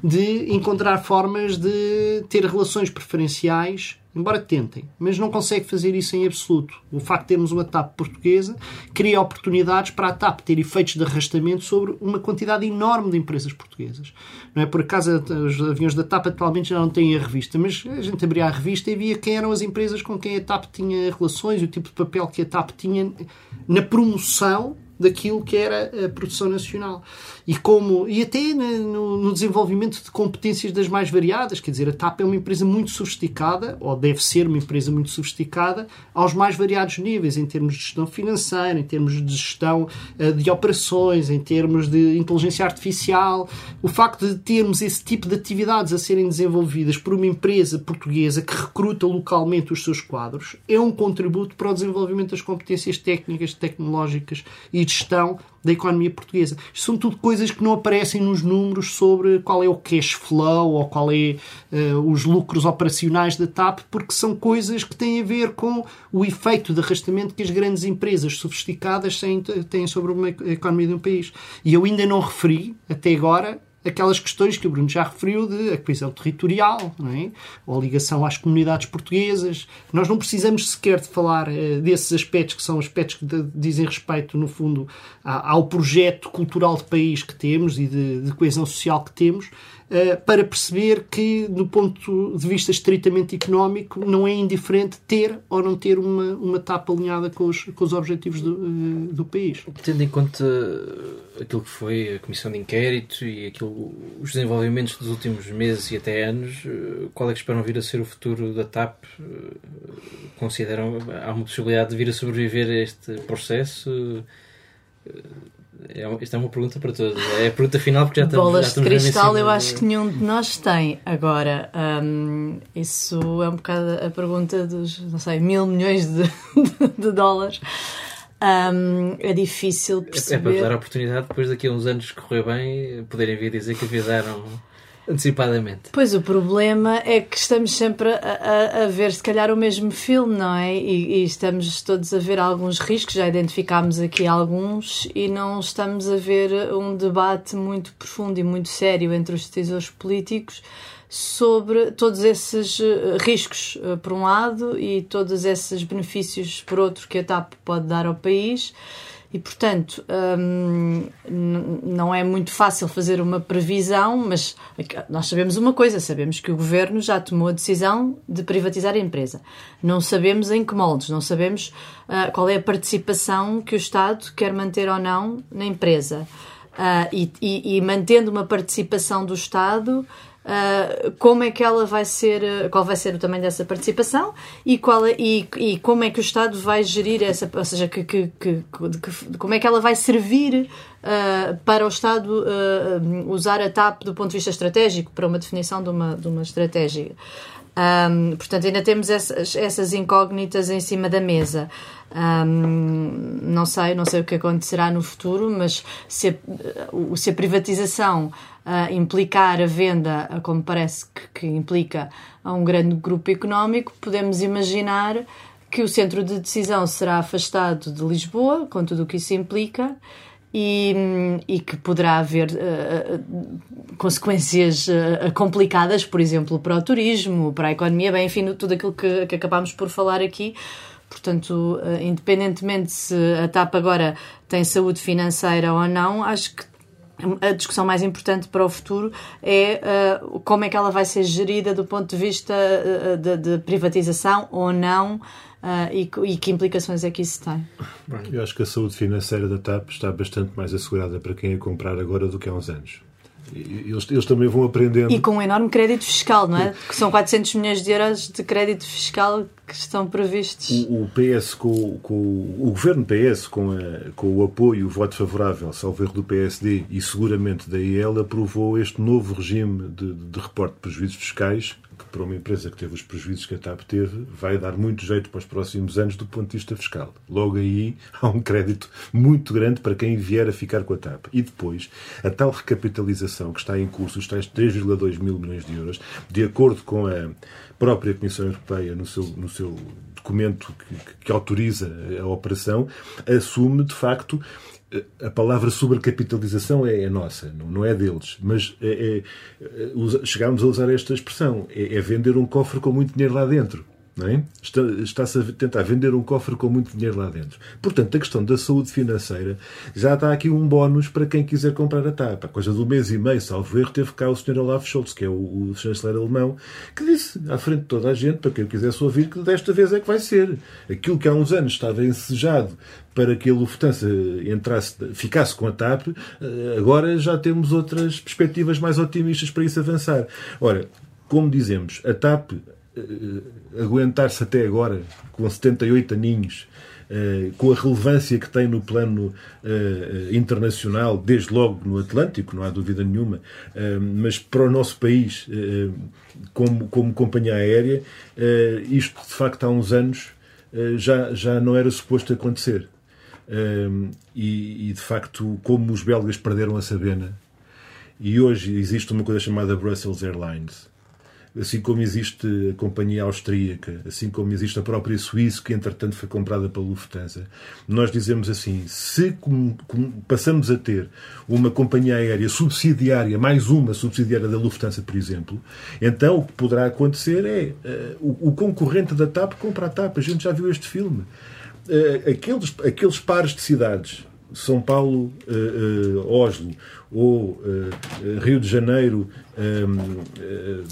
de encontrar formas de ter relações preferenciais embora tentem, mas não consegue fazer isso em absoluto. O facto de termos uma TAP portuguesa cria oportunidades para a TAP ter efeitos de arrastamento sobre uma quantidade enorme de empresas portuguesas. Não é por acaso os aviões da TAP atualmente já não têm a revista, mas a gente abria a revista e via quem eram as empresas com quem a TAP tinha relações, o tipo de papel que a TAP tinha na promoção daquilo que era a produção nacional. E, como, e até no, no, desenvolvimento de competências das mais variadas, quer dizer, a TAP é uma empresa muito sofisticada, ou deve ser uma empresa muito sofisticada, aos mais variados níveis, em termos de gestão financeira, em termos de gestão uh, de operações, em termos de inteligência artificial. O facto de termos esse tipo de atividades a serem desenvolvidas por uma empresa portuguesa que recruta localmente os seus quadros é um contributo para o desenvolvimento das competências técnicas, tecnológicas e gestão da economia portuguesa. Isto são tudo coisas que não aparecem nos números sobre qual é o cash flow ou qual é uh, os lucros operacionais da TAP, porque são coisas que têm a ver com o efeito de arrastamento que as grandes empresas sofisticadas têm, têm sobre uma economia de um país. E eu ainda não referi, até agora, aquelas questões que o Bruno já referiu de a coesão territorial, não é? ou a ligação às comunidades portuguesas. Nós não precisamos sequer de falar uh, desses aspectos, que são aspectos que de, dizem respeito, no fundo, ao projeto cultural de país que temos e de, de coesão social que temos, para perceber que, do ponto de vista estritamente económico, não é indiferente ter ou não ter uma, uma tapa alinhada com os, com os objetivos do, uh, do país. Tendo em conta aquilo que foi a comissão de inquérito e aquilo, os desenvolvimentos dos últimos meses e até anos, eh, qual é que esperam vir a ser o futuro da TAP? Consideram há uma possibilidade de vir a sobreviver a este processo? É, isto é uma pergunta para todos. É a pergunta final porque já estamos Bolas já estamos de cristal eu acho que nenhum de nós tem. Agora, hum, isso é um bocado a pergunta dos, não sei, mil milhões de, de, [LAUGHS] de dólares. Um, é difícil perceber. É, é para dar a oportunidade, depois daqui a uns anos que correr bem, poderem vir dizer que avisaram antecipadamente. Pois o problema é que estamos sempre a, a, a, ver, se calhar, o mesmo filme, não é? E, e, estamos todos a ver alguns riscos, já identificámos aqui alguns, e não estamos a ver um debate muito profundo e muito sério entre os decisores políticos sobre todos esses eh, riscos, eh, por um lado, e todos esses benefícios, por outro, que a TAP pode dar ao país e, portanto, hum, não é muito fácil fazer uma previsão, mas nós sabemos uma coisa: sabemos que o governo já tomou a decisão de privatizar a empresa. Não sabemos em que moldes, não sabemos uh, qual é a participação que o Estado quer manter ou não na empresa. Uh, e, e, e mantendo uma participação do Estado, Uh, como é que ela vai ser, uh, qual vai ser o tamanho dessa participação e, qual é, e, e como é que o Estado vai gerir essa, ou seja, que, que, que, que como é que ela vai servir uh, para o Estado usar a TAP do ponto de vista estratégico, para uma definição de uma, de uma estratégia. Um, portanto, ainda temos essas, essas incógnitas em cima da mesa. Um, não sei, não sei o que acontecerá no futuro, mas se a, se a privatização uh, implicar a venda, como parece que, que implica a um grande grupo económico, podemos imaginar que o centro de decisão será afastado de Lisboa, com tudo o que isso implica, e, e, que poderá haver uh, consequências uh, complicadas, por exemplo, para o turismo, para a economia, bem, enfim, tudo aquilo que, que acabámos por falar aqui. Portanto, independentemente se a TAP agora tem saúde financeira ou não, acho que a discussão mais importante para o futuro é uh, como é que ela vai ser gerida do ponto de vista uh, de, de, privatização ou não uh, e, e, que implicações é que isso tem. Eu acho que a saúde financeira da TAP está bastante mais assegurada para quem a comprar agora do que há uns anos. Eles, eles, também vão aprendendo. E com um enorme crédito fiscal, não é? Que são 400 milhões de euros de crédito fiscal que estão previstos. O, o PS, com, com, o governo PS, com, a, com o apoio, o voto favorável, salvo erro do PSD e seguramente da IEL, aprovou este novo regime de, de reporte de prejuízos fiscais para uma empresa que teve os prejuízos que a TAP teve, vai dar muito jeito para os próximos anos do ponto de vista fiscal. Logo aí [LAUGHS] há um crédito muito grande para quem vier a ficar com a TAP. E depois, a tal recapitalização que está em curso, os tais 3,2 mil milhões de euros, de acordo com a própria Comissão Europeia no seu, no seu documento que, que autoriza a operação, assume de facto a palavra sobrecapitalização é, é nossa, não, não, é deles, mas é, é, chegámos a usar esta expressão: é, é, vender um cofre com muito dinheiro lá dentro. É? Está-se a tentar vender um cofre com muito dinheiro lá dentro. Portanto, a questão da saúde financeira já está aqui um bónus para quem quiser comprar a TAP. A coisa do mês e meio, salvo erro, teve cá o Sr. Olaf Scholz, que é o, o chanceler alemão, que disse à frente de toda a gente, para quem quisesse ouvir, que desta vez é que vai ser. Aquilo que há uns anos estava ensejado para que a Lufthansa entrasse, ficasse com a TAP, eh, agora já temos outras perspectivas mais otimistas para isso avançar. Ora, como dizemos, a TAP aguentar-se até agora com 78 aninhos, uh, com a relevância que tem no plano uh, internacional, desde logo no Atlântico, não há dúvida nenhuma, mas para o nosso país, como, como companhia aérea, isto de facto há uns anos já, já não era suposto acontecer. E, e, de facto, como os belgas perderam a Sabena, e hoje existe uma coisa chamada Brussels Airlines, assim como existe a companhia austríaca, assim como existe a própria Suíça, que entretanto foi comprada pela Lufthansa, nós dizemos assim: se passamos a ter uma companhia aérea subsidiária, mais uma subsidiária da Lufthansa, por exemplo, então o que poderá acontecer é uh, o, o, concorrente da TAP compra a TAP. A gente já viu este filme. Uh, aqueles, aqueles pares de cidades são Paulo, uh, uh, Oslo ou uh, Rio de Janeiro,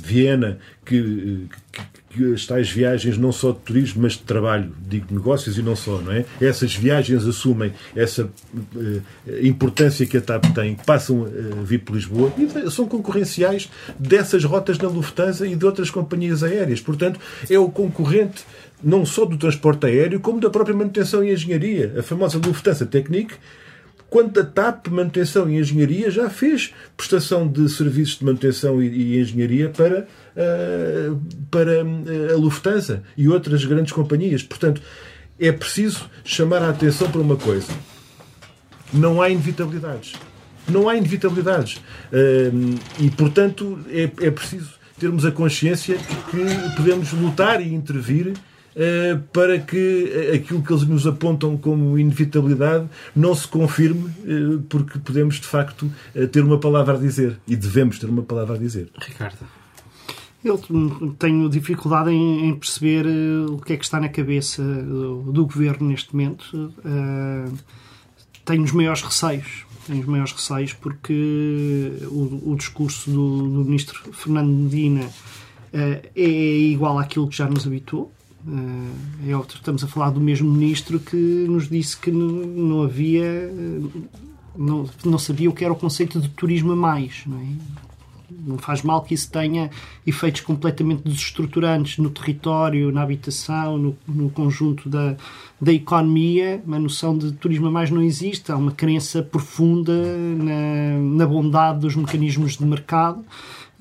Viena, que, que, que, as tais viagens não só de turismo, mas de trabalho, digo negócios e não só, não é? Essas viagens assumem essa importância que a TAP tem, passam a vir por Lisboa e são concorrenciais dessas rotas na Lufthansa e de outras companhias aéreas. Portanto, é o concorrente não só do transporte aéreo, como da própria manutenção e engenharia. A famosa Lufthansa Technik, quando a TAP Manutenção e Engenharia já fez prestação de serviços de manutenção e, engenharia para, uh, para eh, a Lufthansa e outras grandes companhias. Portanto, é preciso chamar a atenção para uma coisa. Não há inevitabilidades. Não há inevitabilidades. Uh, e, portanto, é, é preciso termos a consciência que podemos lutar e intervir para que aquilo que eles nos apontam como inevitabilidade não se confirme, eh, porque podemos de facto eh, ter uma palavra a dizer e devemos ter uma palavra a dizer. Ricardo. Eu tenho dificuldade em, perceber o que é que está na cabeça do, governo neste momento. tenho os maiores receios. Tenho os maiores receios porque o, o discurso do, do, ministro Fernando Medina é igual àquilo que já nos habituou eh, é outro, estamos a falar do mesmo ministro que nos disse que não, não havia, eh, não, não sabia o que era o conceito de turismo a mais. Não, é? não faz mal que isso tenha efeitos completamente desestruturantes no território, na habitação, no, no conjunto da, da economia. A noção de turismo a mais não existe. Há uma crença profunda na, na bondade dos mecanismos de mercado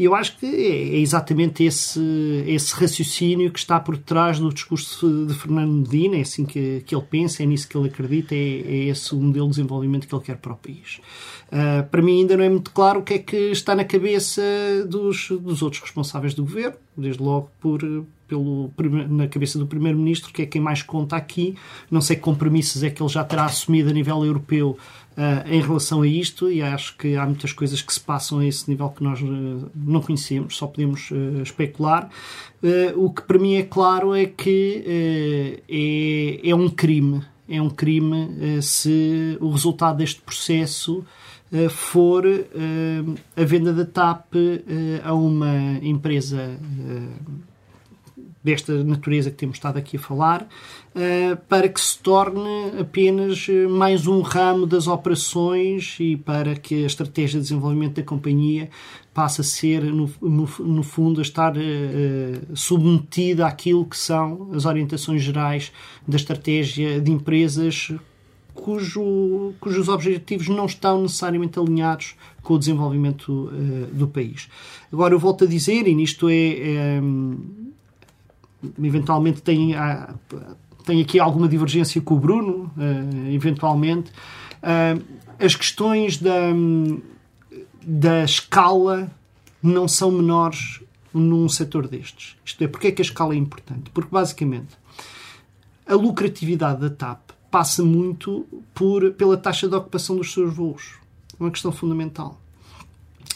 e eu acho que é, é exatamente esse, esse raciocínio que está por trás do discurso de Fernando Medina, é assim que, que ele pensa, é nisso que ele acredita, é, é esse o modelo de desenvolvimento que ele quer para o país. Uh, para mim ainda não é muito claro o que é que está na cabeça dos, dos outros responsáveis do governo, desde logo por, pelo, na cabeça do Primeiro-Ministro, que é quem mais conta aqui. Não sei que compromissos é que ele já terá assumido a nível europeu uh, em relação a isto e acho que há muitas coisas que se passam a esse nível que nós uh, não conhecemos, só podemos uh, especular. o que para mim é claro é que é, é um crime, é um crime se o resultado deste processo for a venda da TAP a uma empresa desta natureza que temos estado aqui a falar, uh, para que se torne apenas eh, mais um ramo das operações e para que a estratégia de desenvolvimento da companhia passe a ser, no, no, no fundo, a estar uh, submetida àquilo que são as orientações gerais da estratégia de empresas cujo, cujos objetivos não estão necessariamente alinhados com o desenvolvimento uh, do país. Agora, eu volto a dizer, e nisto é, é eventualmente tem, tem aqui alguma divergência com o Bruno, uh, eventualmente. Uh, as questões da, da escala não são menores num setor destes. Isto é, porque é que a escala é importante? Porque, basicamente, a lucratividade da TAP passa muito por, pela taxa de ocupação dos seus voos. É uma questão fundamental.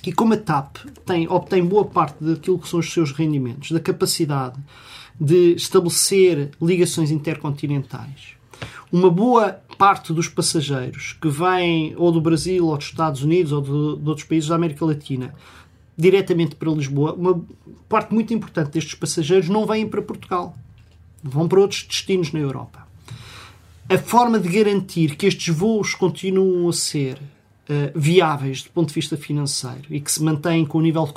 E como a TAP tem, obtém boa parte daquilo que são os seus rendimentos, da capacidade de estabelecer ligações intercontinentais. Uma boa parte dos passageiros que vêm ou do Brasil, ou dos Estados Unidos, ou de, outros países da América Latina, diretamente para Lisboa, uma parte muito importante destes passageiros não vêm para Portugal. Vão para outros destinos na Europa. A forma de garantir que estes voos continuam a ser uh, viáveis do ponto de vista financeiro e que se mantêm com um nível de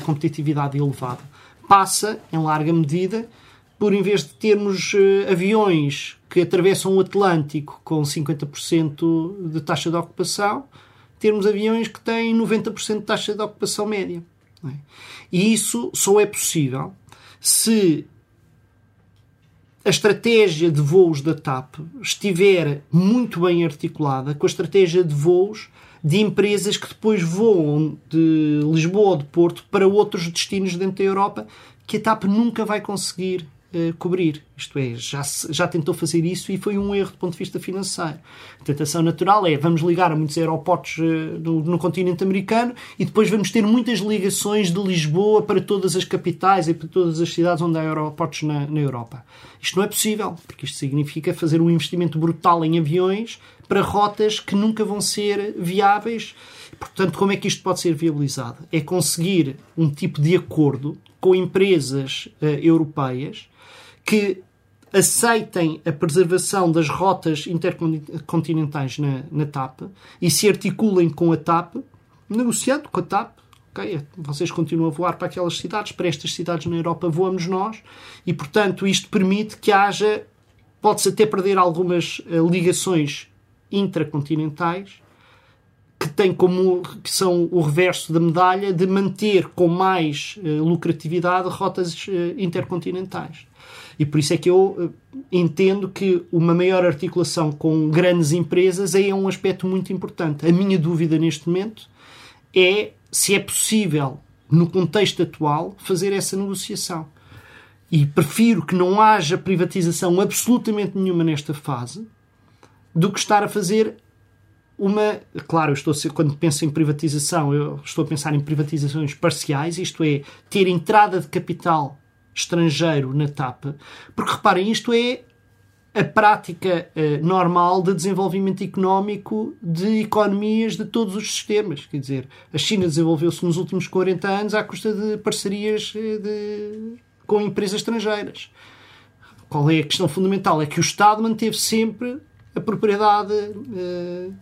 competitividade elevado passa, em larga medida, por em vez de termos uh, aviões que atravessam o Atlântico com 50% de taxa de ocupação, termos aviões que têm 90% de taxa de ocupação média. É? E isso só é possível se a estratégia de voos da TAP estiver muito bem articulada com a estratégia de voos de empresas que depois voam de Lisboa ou de Porto para outros destinos dentro da Europa que a TAP nunca vai conseguir uh, cobrir. Isto é, já, já tentou fazer isso e foi um erro do ponto de vista financeiro. A tentação natural é vamos ligar a muitos aeroportos uh, no, no, continente americano e depois vamos ter muitas ligações de Lisboa para todas as capitais e para todas as cidades onde há aeroportos na, na Europa. Isto não é possível, porque isto significa fazer um investimento brutal em aviões para rotas que nunca vão ser viáveis. Portanto, como é que isto pode ser viabilizado? É conseguir um tipo de acordo com empresas uh, europeias que aceitem a preservação das rotas intercontinentais na, na TAP e se articulem com a TAP, negociando com a TAP. Okay, vocês continuam a voar para aquelas cidades, para estas cidades na Europa voamos nós, e portanto isto permite que haja, pode-se até perder algumas uh, ligações intracontinentais, que tem como que são o reverso da medalha de manter com mais uh, lucratividade rotas uh, intercontinentais. E por isso é que eu uh, entendo que uma maior articulação com grandes empresas é um aspecto muito importante. A minha dúvida neste momento é se é possível, no contexto atual, fazer essa negociação. E prefiro que não haja privatização absolutamente nenhuma nesta fase do que estar a fazer uma. Claro, eu estou quando penso em privatização, eu estou a pensar em privatizações parciais, isto é, ter entrada de capital estrangeiro na TAP, porque reparem, isto é a prática uh, normal de desenvolvimento económico de economias de todos os sistemas. Quer dizer, a China desenvolveu-se nos últimos 40 anos à custa de parcerias eh, de, com empresas estrangeiras. Qual é a questão fundamental? É que o Estado manteve sempre a propriedade uh,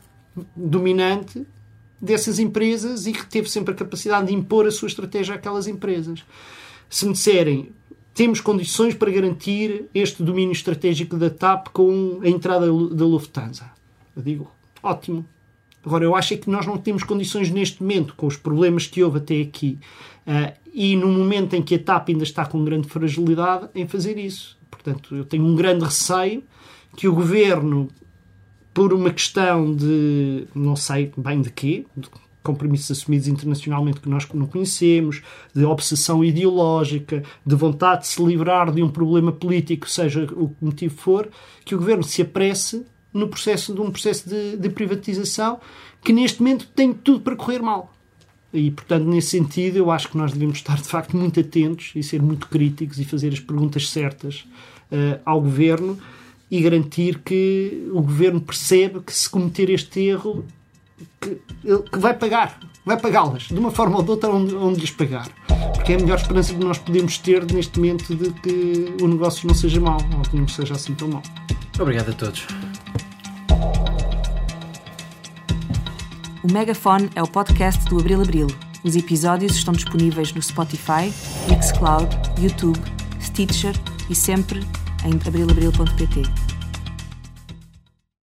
dominante dessas empresas e que teve sempre a capacidade de impor a sua estratégia àquelas empresas. Se me disserem temos condições para garantir este domínio estratégico da TAP com a entrada da Lufthansa, eu digo ótimo. Agora, eu acho é que nós não temos condições neste momento, com os problemas que houve até aqui, uh, e no momento em que a TAP ainda está com grande fragilidade, em fazer isso. Portanto, eu tenho um grande receio que o governo por uma questão de não sei bem de quê, de compromissos assumidos internacionalmente que nós não conhecemos, de obsessão ideológica, de vontade de se livrar de um problema político, seja o motivo for, que o governo se apresse no processo de um processo de, de privatização que neste momento tem tudo para correr mal. E, portanto, nesse sentido, eu acho que nós devemos estar, de facto, muito atentos e ser muito críticos e fazer as perguntas certas uh, ao governo e garantir que o governo percebe que se cometer este erro que, que vai pagar, vai pagá-las de uma forma ou de outra onde, onde lhes pagar. Porque é a melhor esperança que nós podemos ter neste momento de que o negócio não seja mau ou que não seja assim tão mau. Obrigado a todos. O Megafone é o podcast do Abril Abril. Os episódios estão disponíveis no Spotify, Mixcloud, YouTube, Stitcher e sempre em abrilabril.pt.